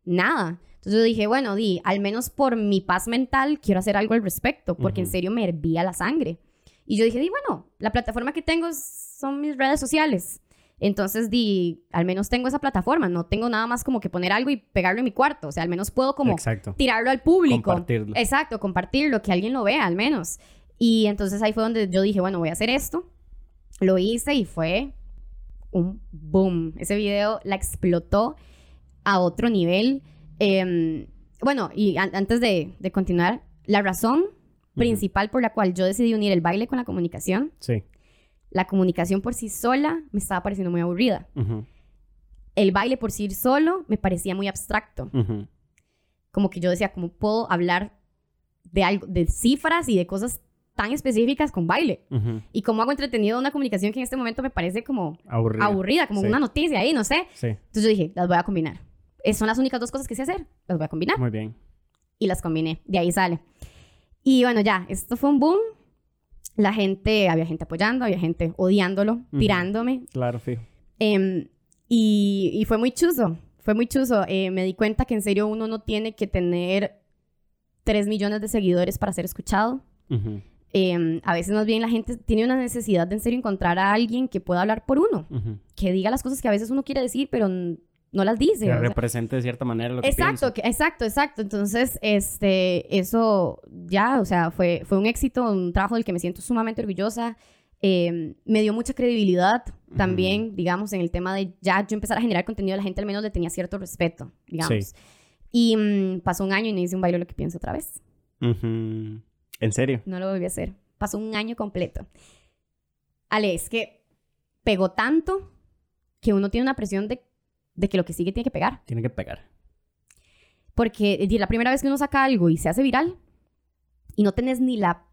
nada. Entonces yo dije, bueno, di, al menos por mi paz mental quiero hacer algo al respecto, porque en Ujú. serio me hervía la sangre. Y yo dije, di, bueno, la plataforma que tengo son mis redes sociales. Entonces, di, al menos tengo esa plataforma, no tengo nada más como que poner algo y pegarlo en mi cuarto, o sea, al menos puedo como Exacto. tirarlo al público. Compartirlo. Exacto, compartirlo, que alguien lo vea al menos. Y entonces ahí fue donde yo dije, bueno, voy a hacer esto. Lo hice y fue un boom. Ese video la explotó a otro nivel. Em, bueno, y an- antes de, de continuar, la razón principal por la cual yo decidí unir el baile con la comunicación, Sí. La comunicación por sí sola me estaba pareciendo muy aburrida. El baile por sí solo me parecía muy abstracto. como que yo decía, ¿cómo puedo hablar de algo, de cifras y de cosas tan específicas con baile? Y cómo hago entretenido una comunicación que en este momento me parece como Aburrido. aburrida, como Sí. una noticia ahí, no sé. Sí, Entonces yo dije, las voy a combinar. Eh, son las únicas dos cosas que sé hacer, las voy a combinar. muy bien. Y las combiné, de ahí sale. Y bueno, ya, esto fue un boom. La gente, había gente apoyando, había gente odiándolo, Ujú. tirándome. Claro, fijo. Em, y, y fue muy chuzo, fue muy chuzo. Eh, me di cuenta que en serio uno no tiene que tener 3 millones de seguidores para ser escuchado. Ujú, Em, a veces más bien la gente tiene una necesidad de en serio encontrar a alguien que pueda hablar por uno, ujú. que diga las cosas que a veces uno quiere decir, pero no las dice. Que o sea. represente de cierta manera lo que Exacto, que- exacto, exacto. Entonces, este, eso ya, o sea, fue, fue un éxito, un trabajo del que me siento sumamente orgullosa. Eh, me dio mucha credibilidad también, digamos, en el tema de ya yo empezar a generar contenido, la gente al menos le tenía cierto respeto, digamos. Sí. Y mm, pasó un año y no hice un baile lo que pienso otra vez. Ujú. ¿En serio? No lo volví a hacer. Pasó un año completo. Ale, es que pegó tanto que uno tiene una presión de, de que lo que sigue tiene que pegar. Tiene que pegar. Porque la primera vez que uno saca algo y se hace viral y no tenés ni la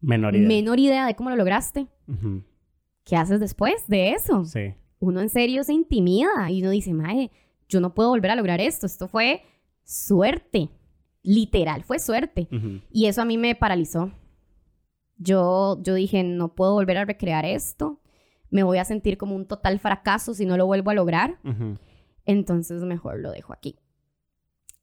Menor idea. menor idea de cómo lo lograste. ¿qué haces después de eso? Sí. Uno en serio se intimida y uno dice, mae, yo no puedo volver a lograr esto. Esto fue suerte. Literal, fue suerte. Y eso a mí me paralizó. Yo, yo dije, no puedo volver a recrear esto. Me voy a sentir como un total fracaso si no lo vuelvo a lograr. Entonces mejor lo dejo aquí.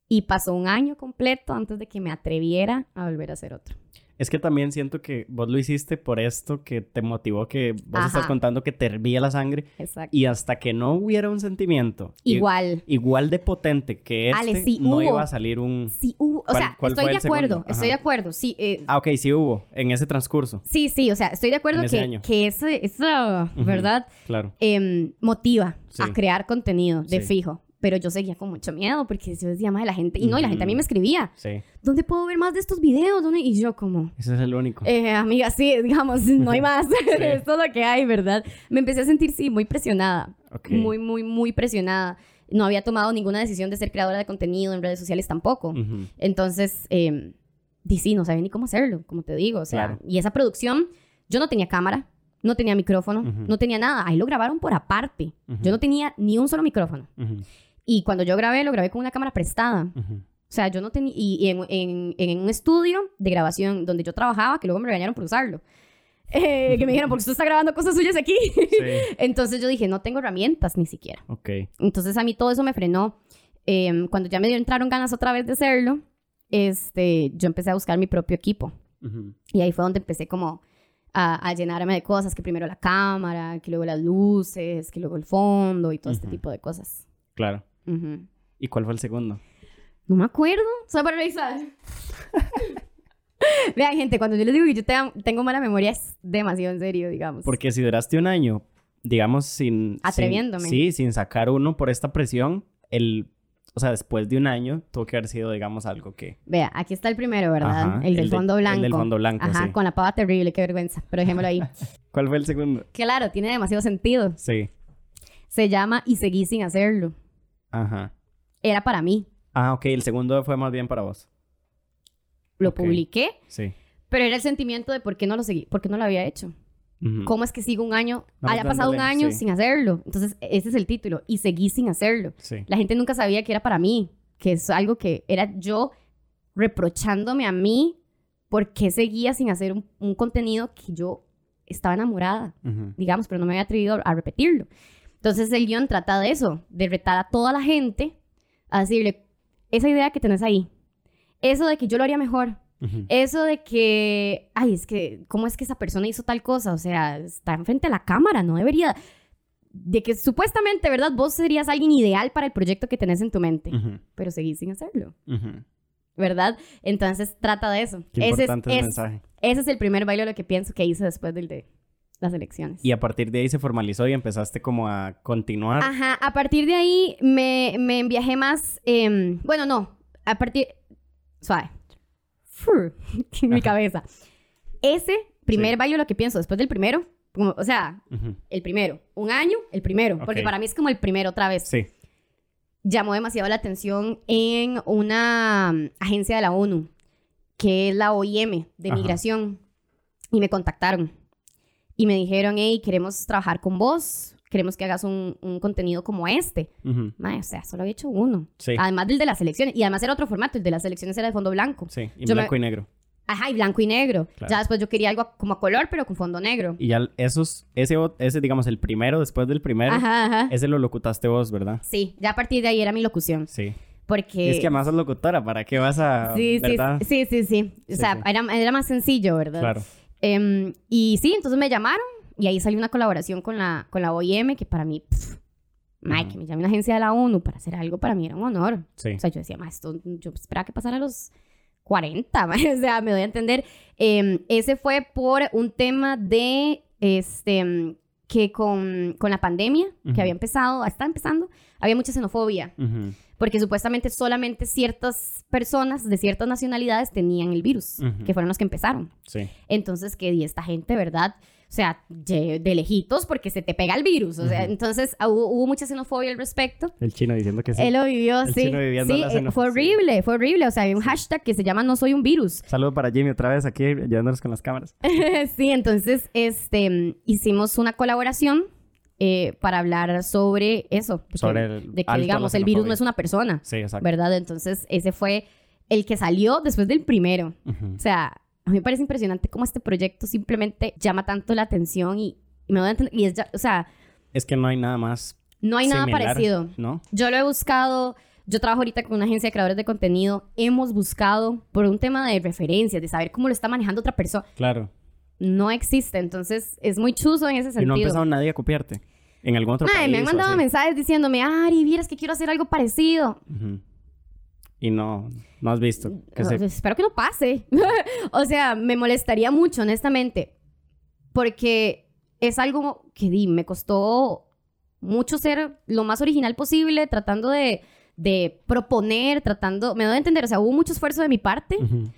Y pasó un año completo antes de que me atreviera a volver a hacer otro. Es que también siento que vos lo hiciste por esto que te motivó, que vos Ajá. estás contando que te hervía la sangre Exacto. y hasta que no hubiera un sentimiento Igual. igual de potente que este, Ale, sí, no hubo. iba a salir un... Sí, hubo- o ¿Cuál- sea, estoy de acuerdo, estoy de acuerdo, sí, eh, Ah, ok, sí hubo en ese transcurso. sí, sí, o sea, estoy de acuerdo que, que ese, esa, Ujú. ¿verdad? Claro. Em, motiva Sí. a crear contenido de Sí. fijo, pero yo seguía con mucho miedo porque yo decía, más la gente, y no, y la gente a mí me escribía, Sí. ¿dónde puedo ver más de estos videos? ¿Dónde? Y yo como, Ese es el único. eh, amiga, sí, digamos, no hay más, esto es lo que hay, ¿verdad? Me empecé a sentir, sí, muy presionada, Ok. muy, muy, muy presionada. No había tomado ninguna decisión de ser creadora de contenido en redes sociales tampoco. Entonces, eh, di sí, no sabía ni cómo hacerlo, como te digo. O sea, Claro. y esa producción, yo no tenía cámara, no tenía micrófono, no tenía nada. Ahí lo grabaron por aparte. Yo no tenía ni un solo micrófono. Y cuando yo grabé, lo grabé con una cámara prestada. Ujú. O sea, yo no tenía... Y, y en, en- en un estudio de grabación donde yo trabajaba, que luego me regañaron por usarlo. Eh, que me dijeron, porque usted está grabando cosas suyas aquí. Sí. Entonces yo dije, no tengo herramientas ni siquiera. Ok. Entonces a mí todo eso me frenó. Em, cuando ya me dio- entraron ganas otra vez de hacerlo, este, yo empecé a buscar mi propio equipo. Ujú. Y ahí fue donde empecé como a, a llenarme de cosas, que primero la cámara, que luego las luces, que luego el fondo y todo este Ujú. tipo de cosas. Claro. ¿Y cuál fue el segundo? No me acuerdo. Solo para revisar. Vean, gente, cuando yo les digo que yo te- tengo mala memoria, es demasiado en serio, digamos. Porque si duraste un año, digamos, sin... sin- Atreviéndome. sí, sin sacar uno por esta presión, el... O sea, después de un año, tuvo que haber sido, digamos, algo que... Vea, aquí está el primero, ¿verdad? Ajá, el del el de- fondo el blanco. del fondo blanco, Ajá, sí. con la pava terrible, qué vergüenza. Pero dejémoslo ahí. ¿Cuál fue el segundo? claro, tiene demasiado sentido. Sí. Se llama Y seguí sin hacerlo. Ajá. Era para mí. Ah, ok. El segundo fue más bien para vos. Lo Ok. publiqué, Sí. pero era el sentimiento de por qué no lo seguí, por qué no lo había hecho. Ujú. ¿Cómo es que sigo un año, Vamos haya pasado un año sí. sin hacerlo? Entonces, ese es el título. Y seguí sin hacerlo. Sí. La gente nunca sabía que era para mí, que es algo que era yo reprochándome a mí por qué seguía sin hacer un, un contenido que yo estaba enamorada, digamos, pero no me había atrevido a repetirlo. Entonces el guion trata de eso, de retar a toda la gente a decirle, esa idea que tenés ahí, eso de que yo lo haría mejor, eso de que, ay, es que, ¿cómo es que esa persona hizo tal cosa? O sea, está enfrente de la cámara, no debería. De que supuestamente, ¿verdad? Vos serías alguien ideal para el proyecto que tenés en tu mente, pero seguís sin hacerlo. ¿verdad? Entonces trata de eso. Qué ese, es, importante el es- mensaje. ese es el primer baile lo que pienso que hice después del de las elecciones. Y a partir de ahí se formalizó y empezaste como a continuar. Ajá, a partir de ahí me, me viajé más. em, bueno, no, a partir. Suave. En mi cabeza. Ese primer Sí. baile, lo que pienso después del primero, como, o sea, Ujú. el primero. Un año, el primero. Porque Ok. para mí es como el primero otra vez. Sí. Llamó demasiado la atención en una mm, agencia de la ONU, que es la OIM de Ajá. migración. Y me contactaron. Y me dijeron, hey, queremos trabajar con vos. Queremos que hagas un, un contenido como este. Mae, o sea, solo había hecho uno. Sí. Además del de las elecciones. Y además era otro formato. El de las elecciones era de fondo blanco. Sí. Y Yo me- blanco y negro. Ajá, y blanco y negro. Claro. Ya después yo quería algo como a color, pero con fondo negro. Y ya esos, ese, o- ese, digamos, el primero después del primero, Ajá, ajá. ese lo locutaste vos, ¿verdad? Sí, ya a partir de ahí era mi locución. Sí. Porque... Y es que además sos locutora, ¿para qué vas a...? Sí, sí, ¿verdad? sí, sí, sí. O Sí, sea, sí. Era, era más sencillo, ¿verdad? Claro. Em, y sí, entonces me llamaron y ahí salió una colaboración con la, con la OIM que para mí, pff, mae, Ujú. que me llame una agencia de la ONU para hacer algo para mí era un honor. Sí. O sea, yo decía, ma, esto, yo esperaba que pasara a los 40, ma, o sea, me doy a entender. Em, ese fue por un tema de, este, que con, con la pandemia, Ujú. que había empezado, está empezando, había mucha xenofobia, Ujú. Porque supuestamente solamente ciertas personas de ciertas nacionalidades tenían el virus, Ujú. que fueron los que empezaron. Sí. Entonces, que di esta gente, ¿verdad? O sea, de, lejitos porque se te pega el virus. O sea, Ujú. entonces ah, hubo, hubo mucha xenofobia al respecto. El chino diciendo que sí. Él lo vivió, El sí. chino viviendo Sí, la eh, fue horrible, fue horrible. O sea, hay un hashtag que se llama No soy un virus. Saludo para Jimmy otra vez aquí, ayudándonos con las cámaras. sí, entonces, este, hicimos una colaboración eh, para hablar sobre eso. Sobre el de que, digamos, el virus no es una persona, Sí, exacto. ¿verdad? Entonces, ese fue el que salió después del primero. Ujú. O sea, a mí me parece impresionante cómo este proyecto simplemente llama tanto la atención y, y me doy a entender. Y es ya- o sea, Es que no hay nada más no hay nada similar, parecido. ¿no? Yo lo he buscado. Yo trabajo ahorita con una agencia de creadores de contenido. Hemos buscado por un tema de referencias, de saber cómo lo está manejando otra persona. Claro. No existe. Entonces, es muy chuzo en ese Y no ha sentido. empezado nadie a copiarte. En algún otro Mae, país. me han mandado mensajes diciéndome, Ari, vieras que quiero hacer algo parecido. Y no, no has visto. Que se- No, Espero que no pase. o sea, me molestaría mucho, honestamente. Porque es algo que di, me costó mucho ser lo más original posible, tratando de, de proponer, tratando. Me doy a entender, o sea, hubo mucho esfuerzo de mi parte, Ujú.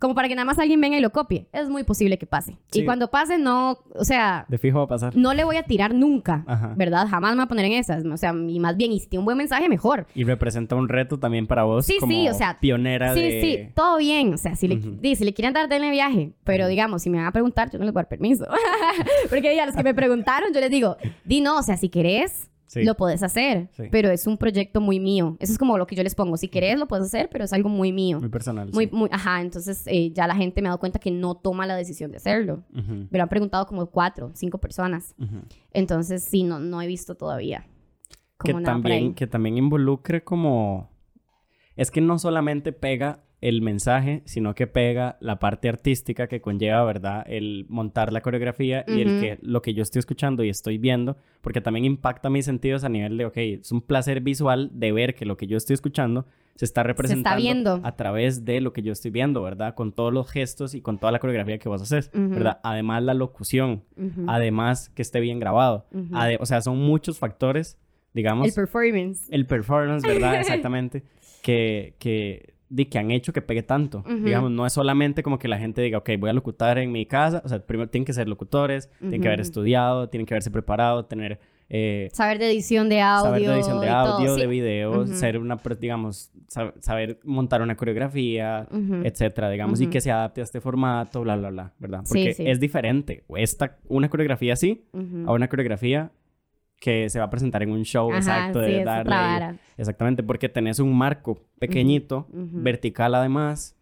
Como para que nada más alguien venga y lo copie. Es muy posible que pase. Sí. Y cuando pase, no. O sea, De fijo va a pasar. no le voy a tirar nunca, Ajá. ¿verdad? Jamás me voy a poner en esas. O sea, y más bien, y si tiene un buen mensaje, mejor. Y representa un reto también para vos Sí, como sí, o sea, pionera Sí, de... sí, todo bien. O sea, si le, Ujú. di, si le quieren dar, denle viaje. Pero digamos, si me van a preguntar, yo no les voy a dar permiso. Porque ya los que me preguntaron, yo les digo, di no, o sea, si querés, Sí. lo puedes hacer. Sí. Pero es un proyecto muy mío. Eso es como lo que yo les pongo. Si querés, lo puedes hacer, pero es algo muy mío. Muy personal. Muy, sí. muy, ajá. Entonces, eh, ya la gente me ha dado cuenta que no toma la decisión de hacerlo. Me lo han preguntado como cuatro, cinco personas. Entonces, sí, no, no he visto todavía. Que Como nada ahí. también, que también involucre como... Es que no solamente pega el mensaje, sino que pega la parte artística que conlleva, ¿verdad? El montar la coreografía y el que lo que yo estoy escuchando y estoy viendo, porque también impacta mis sentidos a nivel de, ok, es un placer visual de ver que lo que yo estoy escuchando se está representando viendo. a través de lo que yo estoy viendo, ¿verdad? Con todos los gestos y con toda la coreografía que vos haces, Ujú. ¿verdad? Además la locución, además que esté bien grabado, o sea, son muchos factores, digamos, El performance. el performance, ¿verdad? Exactamente. que, que, di, que han hecho que pegue tanto. Ujú. Digamos, no es solamente como que la gente diga, ok, voy a locutar en mi casa. O sea, primero tienen que ser locutores, tienen que haber estudiado, tienen que haberse preparado, tener... eh, Saber de edición de audio. saber de edición de y todo, audio, sí. de videos, Ujú. ser una, digamos, sab- saber montar una coreografía, etcétera, digamos, y que se adapte a este formato, bla, bla, bla, ¿verdad? Sí, Porque sí. es diferente. Esta, una coreografía así, a una coreografía que se va a presentar en un show Ajá, exacto sí, de darle. Exactamente, porque tenés un marco pequeñito, Ujú. vertical además,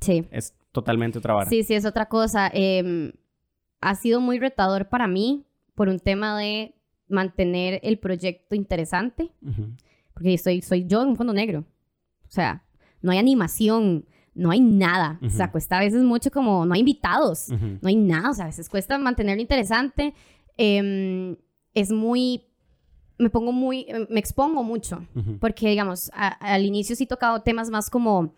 Sí. es totalmente otra vara. Sí, sí, es otra cosa. Em, ha sido muy retador para mí por un tema de mantener el proyecto interesante, Ujú, porque soy, soy yo en un fondo negro. O sea, no hay animación, no hay nada. O sea, cuesta a veces mucho como, no hay invitados, no hay nada. O sea, a veces cuesta mantenerlo interesante. Em, es muy, me pongo muy, me expongo mucho. Porque, digamos, a- al inicio sí he tocado temas más como,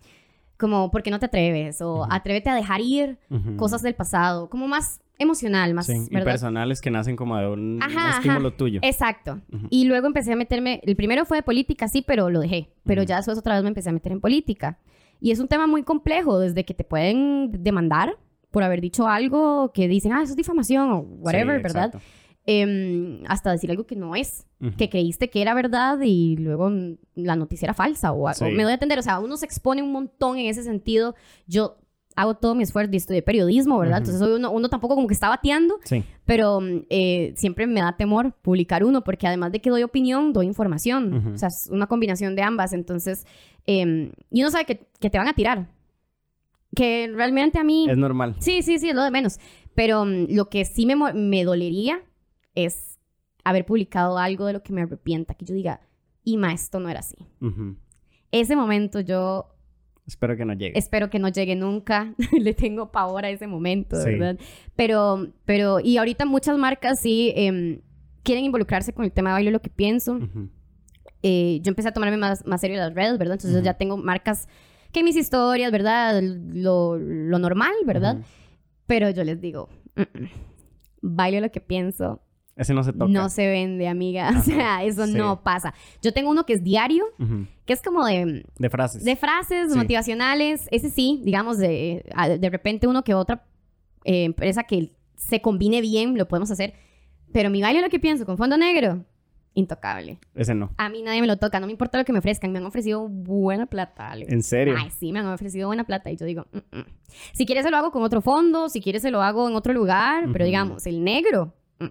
como, ¿por qué no te atreves? O Ujú. atrévete a dejar ir cosas del pasado, como más emocional, más, Sí, y personales que nacen como de un, un Ajá, tuyo. Exacto. Y luego empecé a meterme, el primero fue de política, sí, pero lo dejé. Pero ya después otra vez me empecé a meter en política. Y es un tema muy complejo, desde que te pueden demandar por haber dicho algo que dicen, ah, eso es difamación o whatever, Sí, ¿verdad? exacto. Em, hasta decir algo que no es, que creíste que era verdad y luego la noticia era falsa o algo. Sí. Me doy a entender, o sea, uno se expone un montón en ese sentido. Yo hago todo mi esfuerzo y estudié periodismo, ¿verdad? Ujú. Entonces hoy uno, uno tampoco como que está bateando, Sí, pero mm, eh, siempre me da temor publicar uno porque además de que doy opinión, doy información. O sea, es una combinación de ambas. Entonces, em, y uno sabe que, que te van a tirar. Que realmente a mí... es normal. Sí, sí, sí, es lo de menos. Pero mm, lo que sí me, me dolería es haber publicado algo de lo que me arrepienta, que yo diga, Ima, esto no era así. Ese momento yo Espero que no llegue. espero que no llegue nunca. Le tengo pavor a ese momento, Sí. ¿verdad? Pero, pero, y ahorita muchas marcas sí em, quieren involucrarse con el tema de baile, lo que pienso. Eh, yo empecé a tomarme más, más serio las redes, ¿verdad? Entonces ya tengo marcas que mis historias, ¿verdad? Lo, lo normal, ¿verdad? Pero yo les digo, "Mm, mm, baile lo que pienso, Ese no se toca. no se vende, amiga. Ajá, O sea, eso sí. no pasa. Yo tengo uno que es diario, que es como de, De frases. de frases Sí. motivacionales. Ese sí, digamos, de, de repente uno que otra eh, empresa que se combine bien, lo podemos hacer. Pero mi baile lo que pienso con fondo negro, intocable. Ese no. A mí nadie me lo toca, no me importa lo que me ofrezcan. Me han ofrecido buena plata, Ale. ¿En serio? Ay, sí, me han ofrecido buena plata. Y yo digo, "Mm, mm". si quieres se lo hago con otro fondo, si quieres se lo hago en otro lugar, pero digamos, el negro, mm,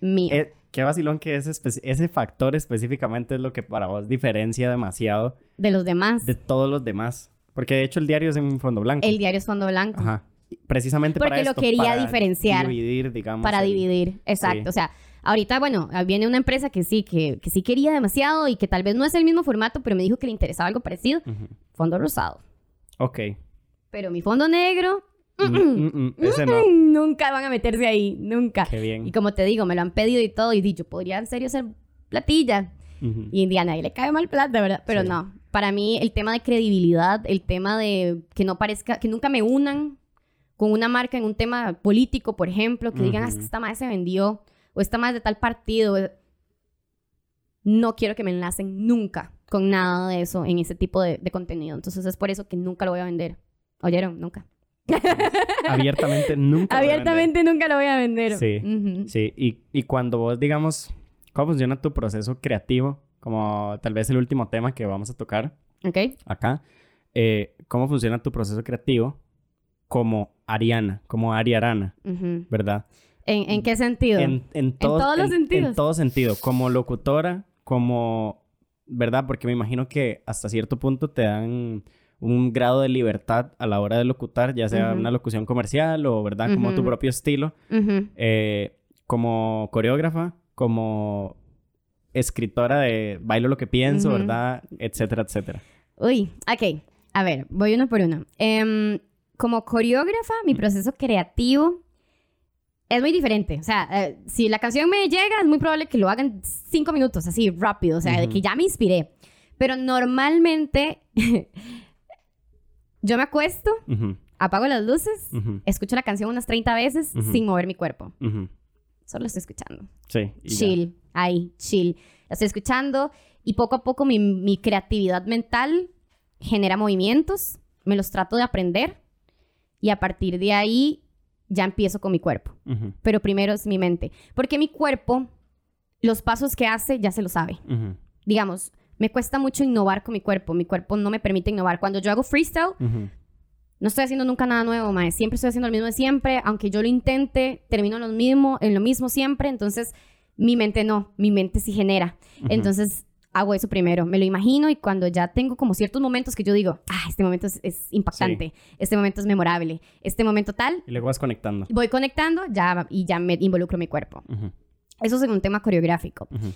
mío. Eh, qué vacilón que ese, ese factor específicamente es lo que para vos diferencia demasiado de los demás. de todos los demás. Porque de hecho el diario es en fondo blanco. El diario es fondo blanco. Ajá. Precisamente para Porque lo esto, quería para diferenciar. Dividir, digamos. Para el- dividir, exacto. sí. O sea, ahorita, bueno, viene una empresa que sí, que, que sí quería demasiado y que tal vez no es el mismo formato, pero me dijo que le interesaba algo parecido. Fondo rosado. Ok. Pero mi fondo negro, Mm, mm, mm, Ese no. nunca van a meterse ahí, nunca. Qué bien. Y como te digo, me lo han pedido y todo, y di, yo podría en serio ser platilla. Y Indiana, ahí le cae mal plata, ¿verdad? Pero Sí. no. Para mí, el tema de credibilidad, el tema de que no parezca, que nunca me unan con una marca en un tema político, por ejemplo, que digan, "Ah, esta madre se vendió, o esta madre es de tal partido. No quiero que me enlacen nunca con nada de eso en ese tipo de, de contenido. Entonces es por eso que nunca lo voy a vender. ¿Oyeron? Nunca. Abiertamente nunca. lo voy a vender. Abiertamente nunca lo voy a vender. Sí. Sí, y, y cuando vos, digamos, ¿cómo funciona tu proceso creativo? Como tal vez el último tema que vamos a tocar ¿Ok? acá. eh, ¿Cómo funciona tu proceso creativo como Ariana, como Ari Arana, Ujú. verdad? ¿En, en qué sentido? En, en, todos- todos los en- sentidos. En todo sentido, como locutora, como, ¿verdad? Porque me imagino que hasta cierto punto te dan un grado de libertad a la hora de locutar, ya sea una locución comercial o, ¿verdad? Como tu propio estilo. Eh, como coreógrafa, como escritora de bailo lo que pienso. ¿verdad? Etcétera, etcétera. Uy, ok. A ver, voy uno por uno. Em, como coreógrafa, mi proceso creativo es muy diferente. O sea, eh, si la canción me llega, es muy probable que lo haga en cinco minutos, así rápido. O sea, de que ya me inspiré. Pero normalmente yo me acuesto, apago las luces, escucho la canción unas 30 veces sin mover mi cuerpo. Solo estoy escuchando. Sí. y ya. Chill, ahí, chill. La estoy escuchando y poco a poco mi, mi creatividad mental genera movimientos, me los trato de aprender y a partir de ahí ya empiezo con mi cuerpo. Pero primero es mi mente. Porque mi cuerpo, los pasos que hace ya se lo sabe. Digamos, me cuesta mucho innovar con mi cuerpo. Mi cuerpo no me permite innovar. Cuando yo hago freestyle, no estoy haciendo nunca nada nuevo, mae. Siempre estoy haciendo lo mismo de siempre. Aunque yo lo intente, termino lo mismo, en lo mismo siempre. Entonces, mi mente no. Mi mente sí genera. Entonces, hago eso primero. Me lo imagino y cuando ya tengo como ciertos momentos que yo digo, ah, este momento es, es impactante. Este momento es memorable. Este momento tal, Y luego vas conectando. voy conectando ya, y ya me involucro mi cuerpo. Eso es un tema coreográfico. ujú.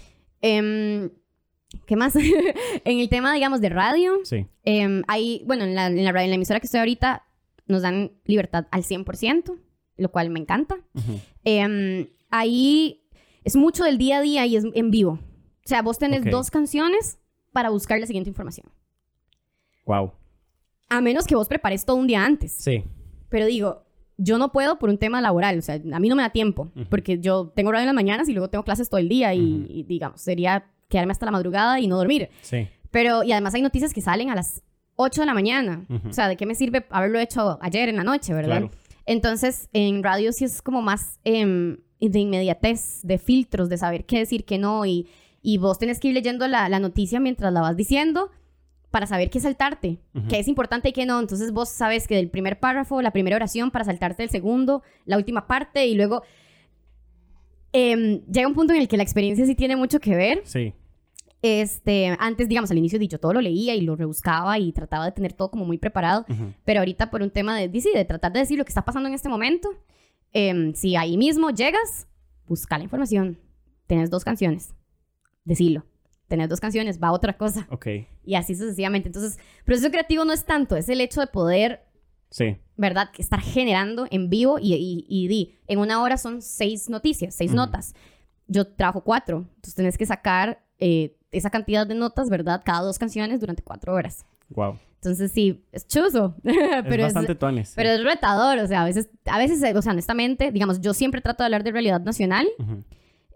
¿Qué más? en el tema, digamos, de radio, Sí. hay, bueno, en la, en la radio, en la emisora que estoy ahorita, nos dan libertad al 100%, lo cual me encanta. Em, ahí es mucho del día a día y es en vivo. O sea, vos tenés dos canciones para buscar la siguiente información. Wow. A menos que vos prepares todo un día antes. Sí. Pero digo, yo no puedo por un tema laboral. O sea, a mí no me da tiempo. Porque yo tengo horario en las mañanas y luego tengo clases todo el día. Y, digamos, sería quedarme hasta la madrugada y no dormir. Sí. Pero, y además hay noticias que salen a las 8 de la mañana. Ujú. O sea, ¿de qué me sirve haberlo hecho ayer en la noche, verdad? Claro. Entonces, en radio sí es como más em, de inmediatez, de filtros, de saber qué decir, qué no. Y, y vos tenés que ir leyendo la, la noticia mientras la vas diciendo para saber qué saltarte, Ujú. qué es importante y qué no. Entonces vos sabes que del primer párrafo, la primera oración, para saltarte el segundo, la última parte y luego... em, llega un punto en el que la experiencia sí tiene mucho que ver. Sí. Este, antes, digamos, al inicio yo todo lo leía y lo rebuscaba y trataba de tener todo como muy preparado. Ujú. Pero ahorita por un tema de, sí, de tratar de decir lo que está pasando en este momento, em, si ahí mismo llegas, busca la información. Tenés dos canciones, decilo. Tenés dos canciones, va otra cosa. Ok. Y así sucesivamente. Entonces, proceso creativo no es tanto, es el hecho de poder, Sí. ¿verdad? Estar generando en vivo y, y, y di, en una hora son seis noticias, seis Ujú. notas. Yo trabajo cuatro, entonces tenés que sacar eh, esa cantidad de notas, ¿verdad? Cada dos canciones durante cuatro horas. Wow. Entonces sí, es chuzo, Es pero es, bastante tuanes. sí. pero es retador, o sea, a veces, a veces, o sea, honestamente, digamos, yo siempre trato de hablar de realidad nacional, Ujú.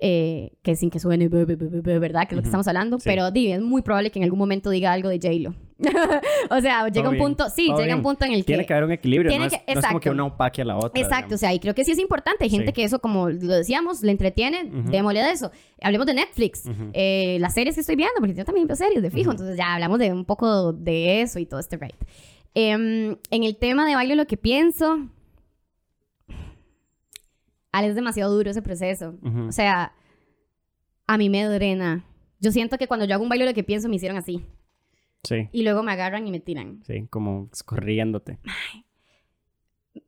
eh, que sin que suene, ¿verdad? Que es lo que estamos hablando, Sí. pero di, es muy probable que en algún momento diga algo de J-Lo. o sea, llega un bien, punto, sí, llega un bien. punto en el que... Tiene que haber un equilibrio. Tiene no, es, que- no es como que una opaque a la otra. Exacto, o digamos. sea, y creo que sí es importante. Hay gente Sí. que eso, como lo decíamos, le entretiene, Ujú. démosle de eso. Hablemos de Netflix, Ujú. eh, las series que estoy viendo, porque yo también veo series de fijo, Ujú. entonces ya hablamos de un poco de eso y todo este right. Em, en el tema de baile, lo que pienso, Ale, es demasiado duro ese proceso. O sea, a mí me drena. Yo siento que cuando yo hago un baile, lo que pienso, me hicieron así. Sí. Y luego me agarran y me tiran. Sí, como corriéndote.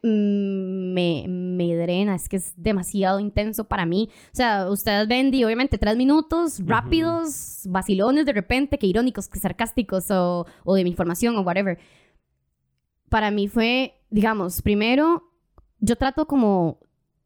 Mm, me, me drena, es que es demasiado intenso para mí. O sea, ustedes ven, di, obviamente, tres minutos rápidos, vacilones de repente, que irónicos, que sarcásticos, o, o de mi información, o whatever. Para mí fue, digamos, primero, yo trato como,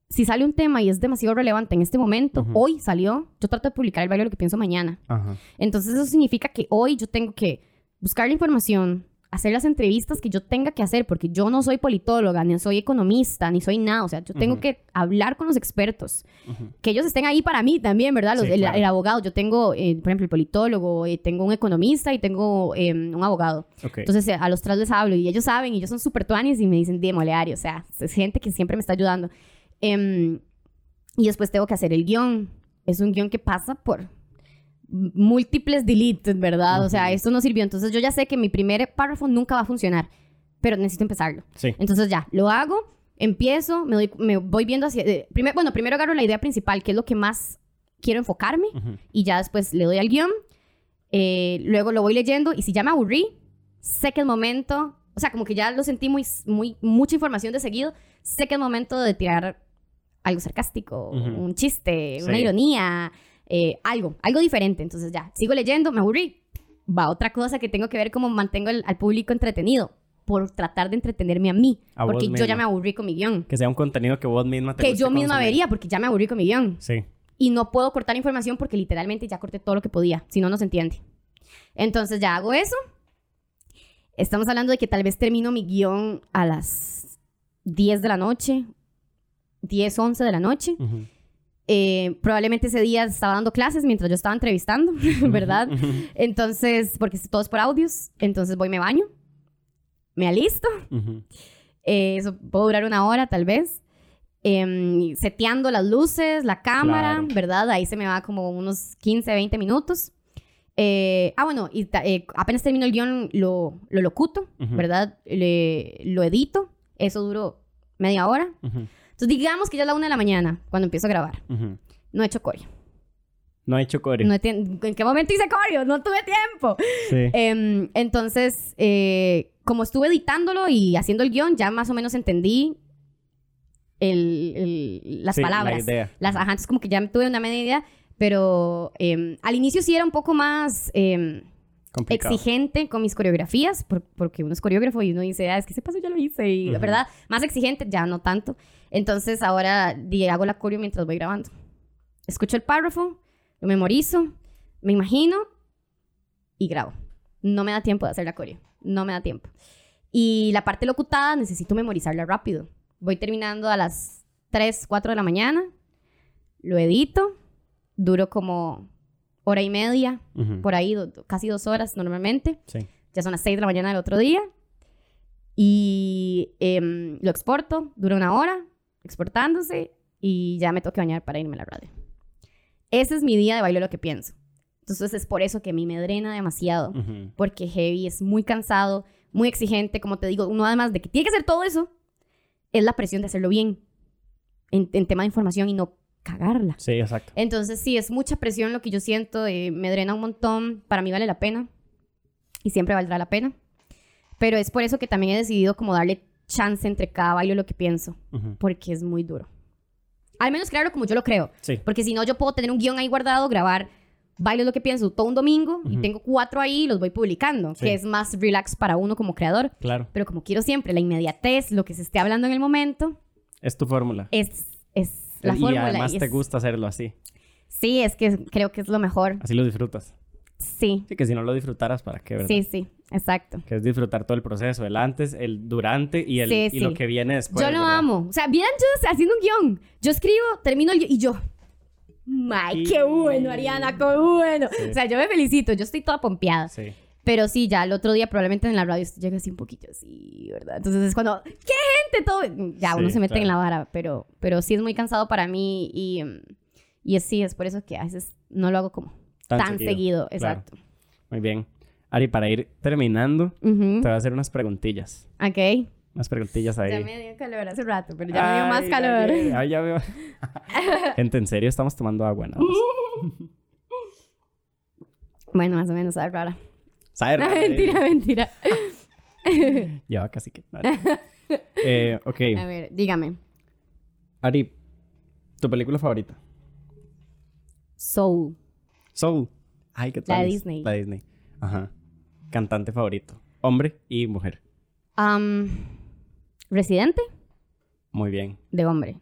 si sale un tema y es demasiado relevante en este momento, Ujú. hoy salió, yo trato de publicar el baile lo que pienso mañana. Ajá. Entonces eso significa que hoy yo tengo que buscar la información, hacer las entrevistas que yo tenga que hacer, porque yo no soy politóloga, ni soy economista, ni soy nada. O sea, yo tengo Ujú. que hablar con los expertos, Ujú. que ellos estén ahí para mí también, ¿verdad? Los- Sí, el, claro. el abogado, yo tengo, eh, por ejemplo, el politólogo, eh, tengo un economista y tengo eh, un abogado. Ok. Entonces eh, a los tres les hablo y ellos saben y ellos son súper tuanis y me dicen, démosle, Ari", o sea, es gente que siempre me está ayudando. Em, y después tengo que hacer el guion. Es un guion que pasa por múltiples deletes, ¿verdad? O sea, esto no sirvió. Entonces yo ya sé que mi primer párrafo nunca va a funcionar, pero necesito empezarlo. sí. Entonces ya, lo hago, empiezo, me, doy- me voy viendo hacia... eh, primer- bueno, primero agarro la idea principal, que es lo que más quiero enfocarme, Ujú. y ya después le doy al guion, eh, luego lo voy leyendo, y si ya me aburrí, sé que el momento, o sea, como que ya lo sentí muy, muy, mucha información de seguido, sé que es momento de tirar algo sarcástico, Ujú. un chiste, una Sí. ironía, eh, algo, algo diferente. Entonces ya, sigo leyendo, me aburrí, va otra cosa que tengo que ver cómo mantengo el- al público entretenido, por tratar de entretenerme a mí, A porque yo ya misma. me aburrí con mi guion, Que sea un contenido que vos misma te que yo misma consumir. vería, porque ya me aburrí con mi guion. Sí. Y no puedo cortar información porque literalmente ya corté todo lo que podía, si no, no se entiende. Entonces ya hago eso. Estamos hablando de que tal vez termino mi guion a las 10 de la noche, 10, 11 de la noche. Ujú. Eh, probablemente ese día estaba dando clases mientras yo estaba entrevistando, ¿verdad? Entonces, porque todo es por audios, entonces voy, me baño, me alisto, eh, eso puede durar una hora tal vez, em, seteando las luces, la cámara, Claro. ¿verdad? Ahí se me va como unos 15, 20 minutos. Eh, ah, bueno, y eh, apenas termino el guion, lo, lo locuto. ¿verdad? Le- lo edito, eso duró media hora. Ujú. Entonces, digamos que ya es la una de la mañana cuando empiezo a grabar. Ujú. No he hecho coreo. No he hecho core. No he ¿En qué momento hice coreo? No tuve tiempo. Sí. Em, entonces, eh, como estuve editándolo y haciendo el guion, ya más o menos entendí el- el- las Sí, palabras. La idea. Las, ajá, entonces como que ya tuve una media idea, pero em, al inicio sí era un poco más Complicado. exigente con mis coreografías, por- porque uno es coreógrafo y uno dice, ah, es que ese paso ya lo hice, y Ujú. ¿verdad? Más exigente, ya no tanto. Entonces ahora hago la coreo mientras voy grabando. Escucho el párrafo, lo memorizo, me imagino y grabo. No me da tiempo de hacer la coreo, no me da tiempo. Y la parte locutada necesito memorizarla rápido. Voy terminando a las 3, 4 de la mañana, lo edito, duro como hora y media, por ahí, do- casi dos horas normalmente. Sí. Ya son las 6 de la mañana del otro día. Y em, lo exporto, dura una hora exportándose y ya me tengo que bañar para irme a la radio. Ese es mi día de baile lo que pienso. Entonces es por eso que a mí me drena demasiado, porque Heavy es muy cansado, muy exigente, como te digo, uno además de que tiene que hacer todo eso, es la presión de hacerlo bien en, en tema de información y no cagarla. Sí, exacto. Entonces, sí, es mucha presión lo que yo siento, eh, me drena un montón, para mí vale la pena y siempre valdrá la pena. Pero es por eso que también he decidido como darle chance entre cada baile lo que pienso, porque es muy duro. Al menos crearlo como yo lo creo, Sí. porque si no yo puedo tener un guion ahí guardado, grabar baile lo que pienso todo un domingo y tengo cuatro ahí y los voy publicando, Sí. que es más relax para uno como creador. Claro. Pero como quiero siempre, la inmediatez, lo que se esté hablando en el momento, Es tu fórmula. es, es la y fórmula. además y te es- gusta hacerlo así. Sí, es que creo que es lo mejor. Así lo disfrutas. Sí, Sí, que si no lo disfrutaras, ¿para qué, verdad? sí, sí, exacto. Que es disfrutar todo el proceso, el antes, el durante y, el, Sí, y lo que viene después. yo lo ¿verdad? amo. O sea, vieran yo haciendo un guion. Yo escribo, termino el guion y yo. ¡May, qué bueno, Ariana, qué bueno! Sí. O sea, yo me felicito, yo estoy toda pompeada. Sí. Pero sí, ya el otro día probablemente en la radio llega así un poquito así, ¿verdad? Entonces es cuando, ¡qué gente! Todo. Ya, uno se mete claro. en la vara, pero, pero sí es muy cansado para mí y, y es, sí, es por eso que a veces no lo hago como tan, seguido. Exacto. Muy bien. Ari, para ir terminando, te voy a hacer unas preguntillas. Ok. Unas preguntillas ahí. Ya me dio calor hace rato, pero ya me dio más calor. Ay, ay, ya veo. Gente, en serio, estamos tomando agua, más. Bueno, más o menos, sabe rara. Sabe No, raro, mentira, mentira. eh. Lleva casi que. vale. Eh, ok. A ver, dígame. Ari, ¿tu película favorita? Soul. Soul. Ay, ¿qué La tal? es? Disney. La Disney. Ajá. Cantante favorito. Hombre y mujer. Am, Residente Muy bien. de hombre.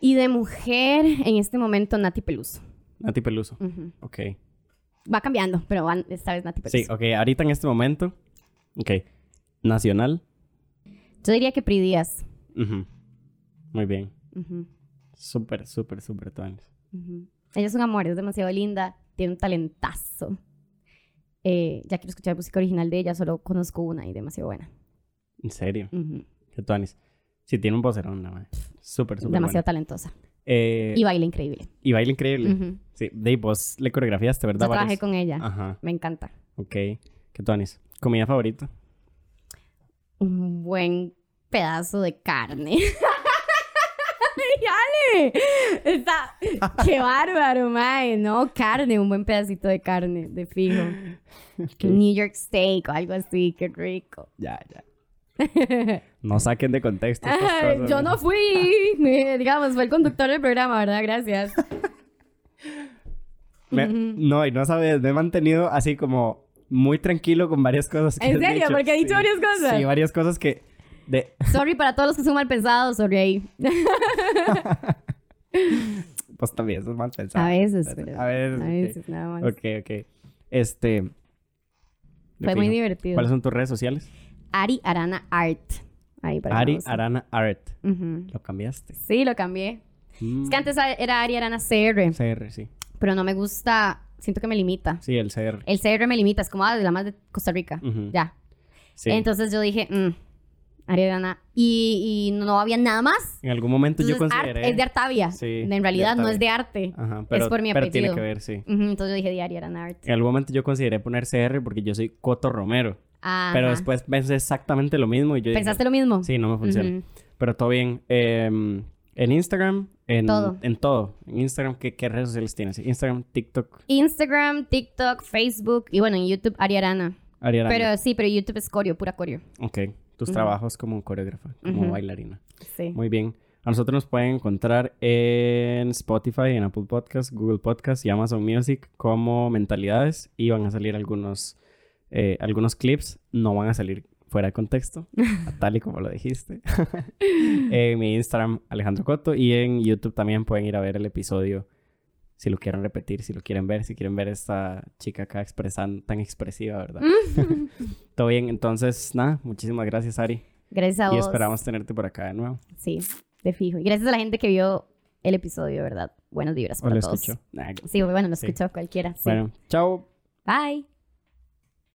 Y de mujer, en este momento, Nati Peluso. Nati Peluso. Ujú. Ok. Va cambiando, pero van- esta vez Nati Peluso. Sí, ok. Ahorita en este momento. Ok. Nacional. Yo diría que Pri Díaz. Ujú. Muy bien. Súper, súper, súper tuanes. Ella es un amor, es demasiado linda, tiene un talentazo. Eh, ya quiero escuchar música original de ella, solo conozco una y demasiado buena. En serio. Ujú. Qué tuanis. Sí, tiene un vocerón, la madre. Súper, súper Demasiado talentosa. Eh, Y baila increíble. y baila increíble. Sí, de vos le coreografiaste, ¿verdad? Yo trabajé Varios? con ella. Ajá, Me encanta. ok. Qué tuanis. ¿Comida favorita? Un buen pedazo de carne. Está... ¡Qué bárbaro, mae! No, carne, un buen pedacito de carne, de fijo. New York steak o algo así, qué rico. Ya, ya. No saquen de contexto estas Ay, cosas. yo no fui, digamos, fue el conductor del programa, ¿verdad? Gracias. Me-. No, y no sabes, me he mantenido así como muy tranquilo con varias cosas. que ¿En serio? dicho. Porque he dicho Sí. varias cosas. Sí, varias cosas que... De... Sorry para todos los que son mal pensados, sorry ahí. Pues también, eso es mal pensado. A veces, Pero- A veces. A veces, nada más. Ok, ok. Este... Fue muy divertido. ¿Cuáles son tus redes sociales? Ari Arana Art. Ahí para Ari. Arana Art. Lo cambiaste. Sí, lo cambié. Mm. Es que antes era Ari Arana CR, CR, sí. pero no me gusta, siento que me limita. Sí, el CR. El CR me limita, es como ah, de la más de Costa Rica. Ya. Sí. Entonces yo dije, mm, Ari Arana. Y, y no había nada más. en algún momento yo Entonces, art- consideré... es de Artavia. Sí, en realidad no es de arte. Ajá, pero, por mi pero tiene apellido. que ver, sí. Ujú, entonces yo dije, de Ari Arana Art. En algún momento yo consideré poner CR porque yo soy Coto Romero. Ajá. Pero después pensé exactamente lo mismo y yo dije, ¿Pensaste lo mismo? Sí, no me funciona. Pero todo bien. Eh, en Instagram, en Todo. En todo. En Instagram, ¿qué, qué redes sociales tienes? Instagram, TikTok, Instagram, TikTok, Facebook y bueno, en YouTube Ari Arana. Ariana. Pero sí, pero YouTube es coreo, pura coreo. Ok. Tus trabajos como coreógrafa, como bailarina. Sí. Muy bien. A nosotros nos pueden encontrar en Spotify, en Apple Podcasts, Google Podcasts y Amazon Music como Mentalidades. Y van a salir algunos, eh, algunos clips. No van a salir fuera de contexto, tal y como lo dijiste. en mi Instagram, Alejandro Coto. Y en YouTube también pueden ir a ver el episodio si lo quieren repetir, si lo quieren ver, si quieren ver esta chica acá expresando, tan expresiva, ¿verdad? Todo bien. Entonces, nada, muchísimas gracias, Ari. Gracias a Y vos. esperamos tenerte por acá de nuevo. Sí, de fijo. Y gracias a la gente que vio el episodio, ¿verdad? Buenas vibras O para lo todos. Nah, Sí, bueno, lo Sí. escuchó cualquiera. Sí. Bueno, chao. Bye.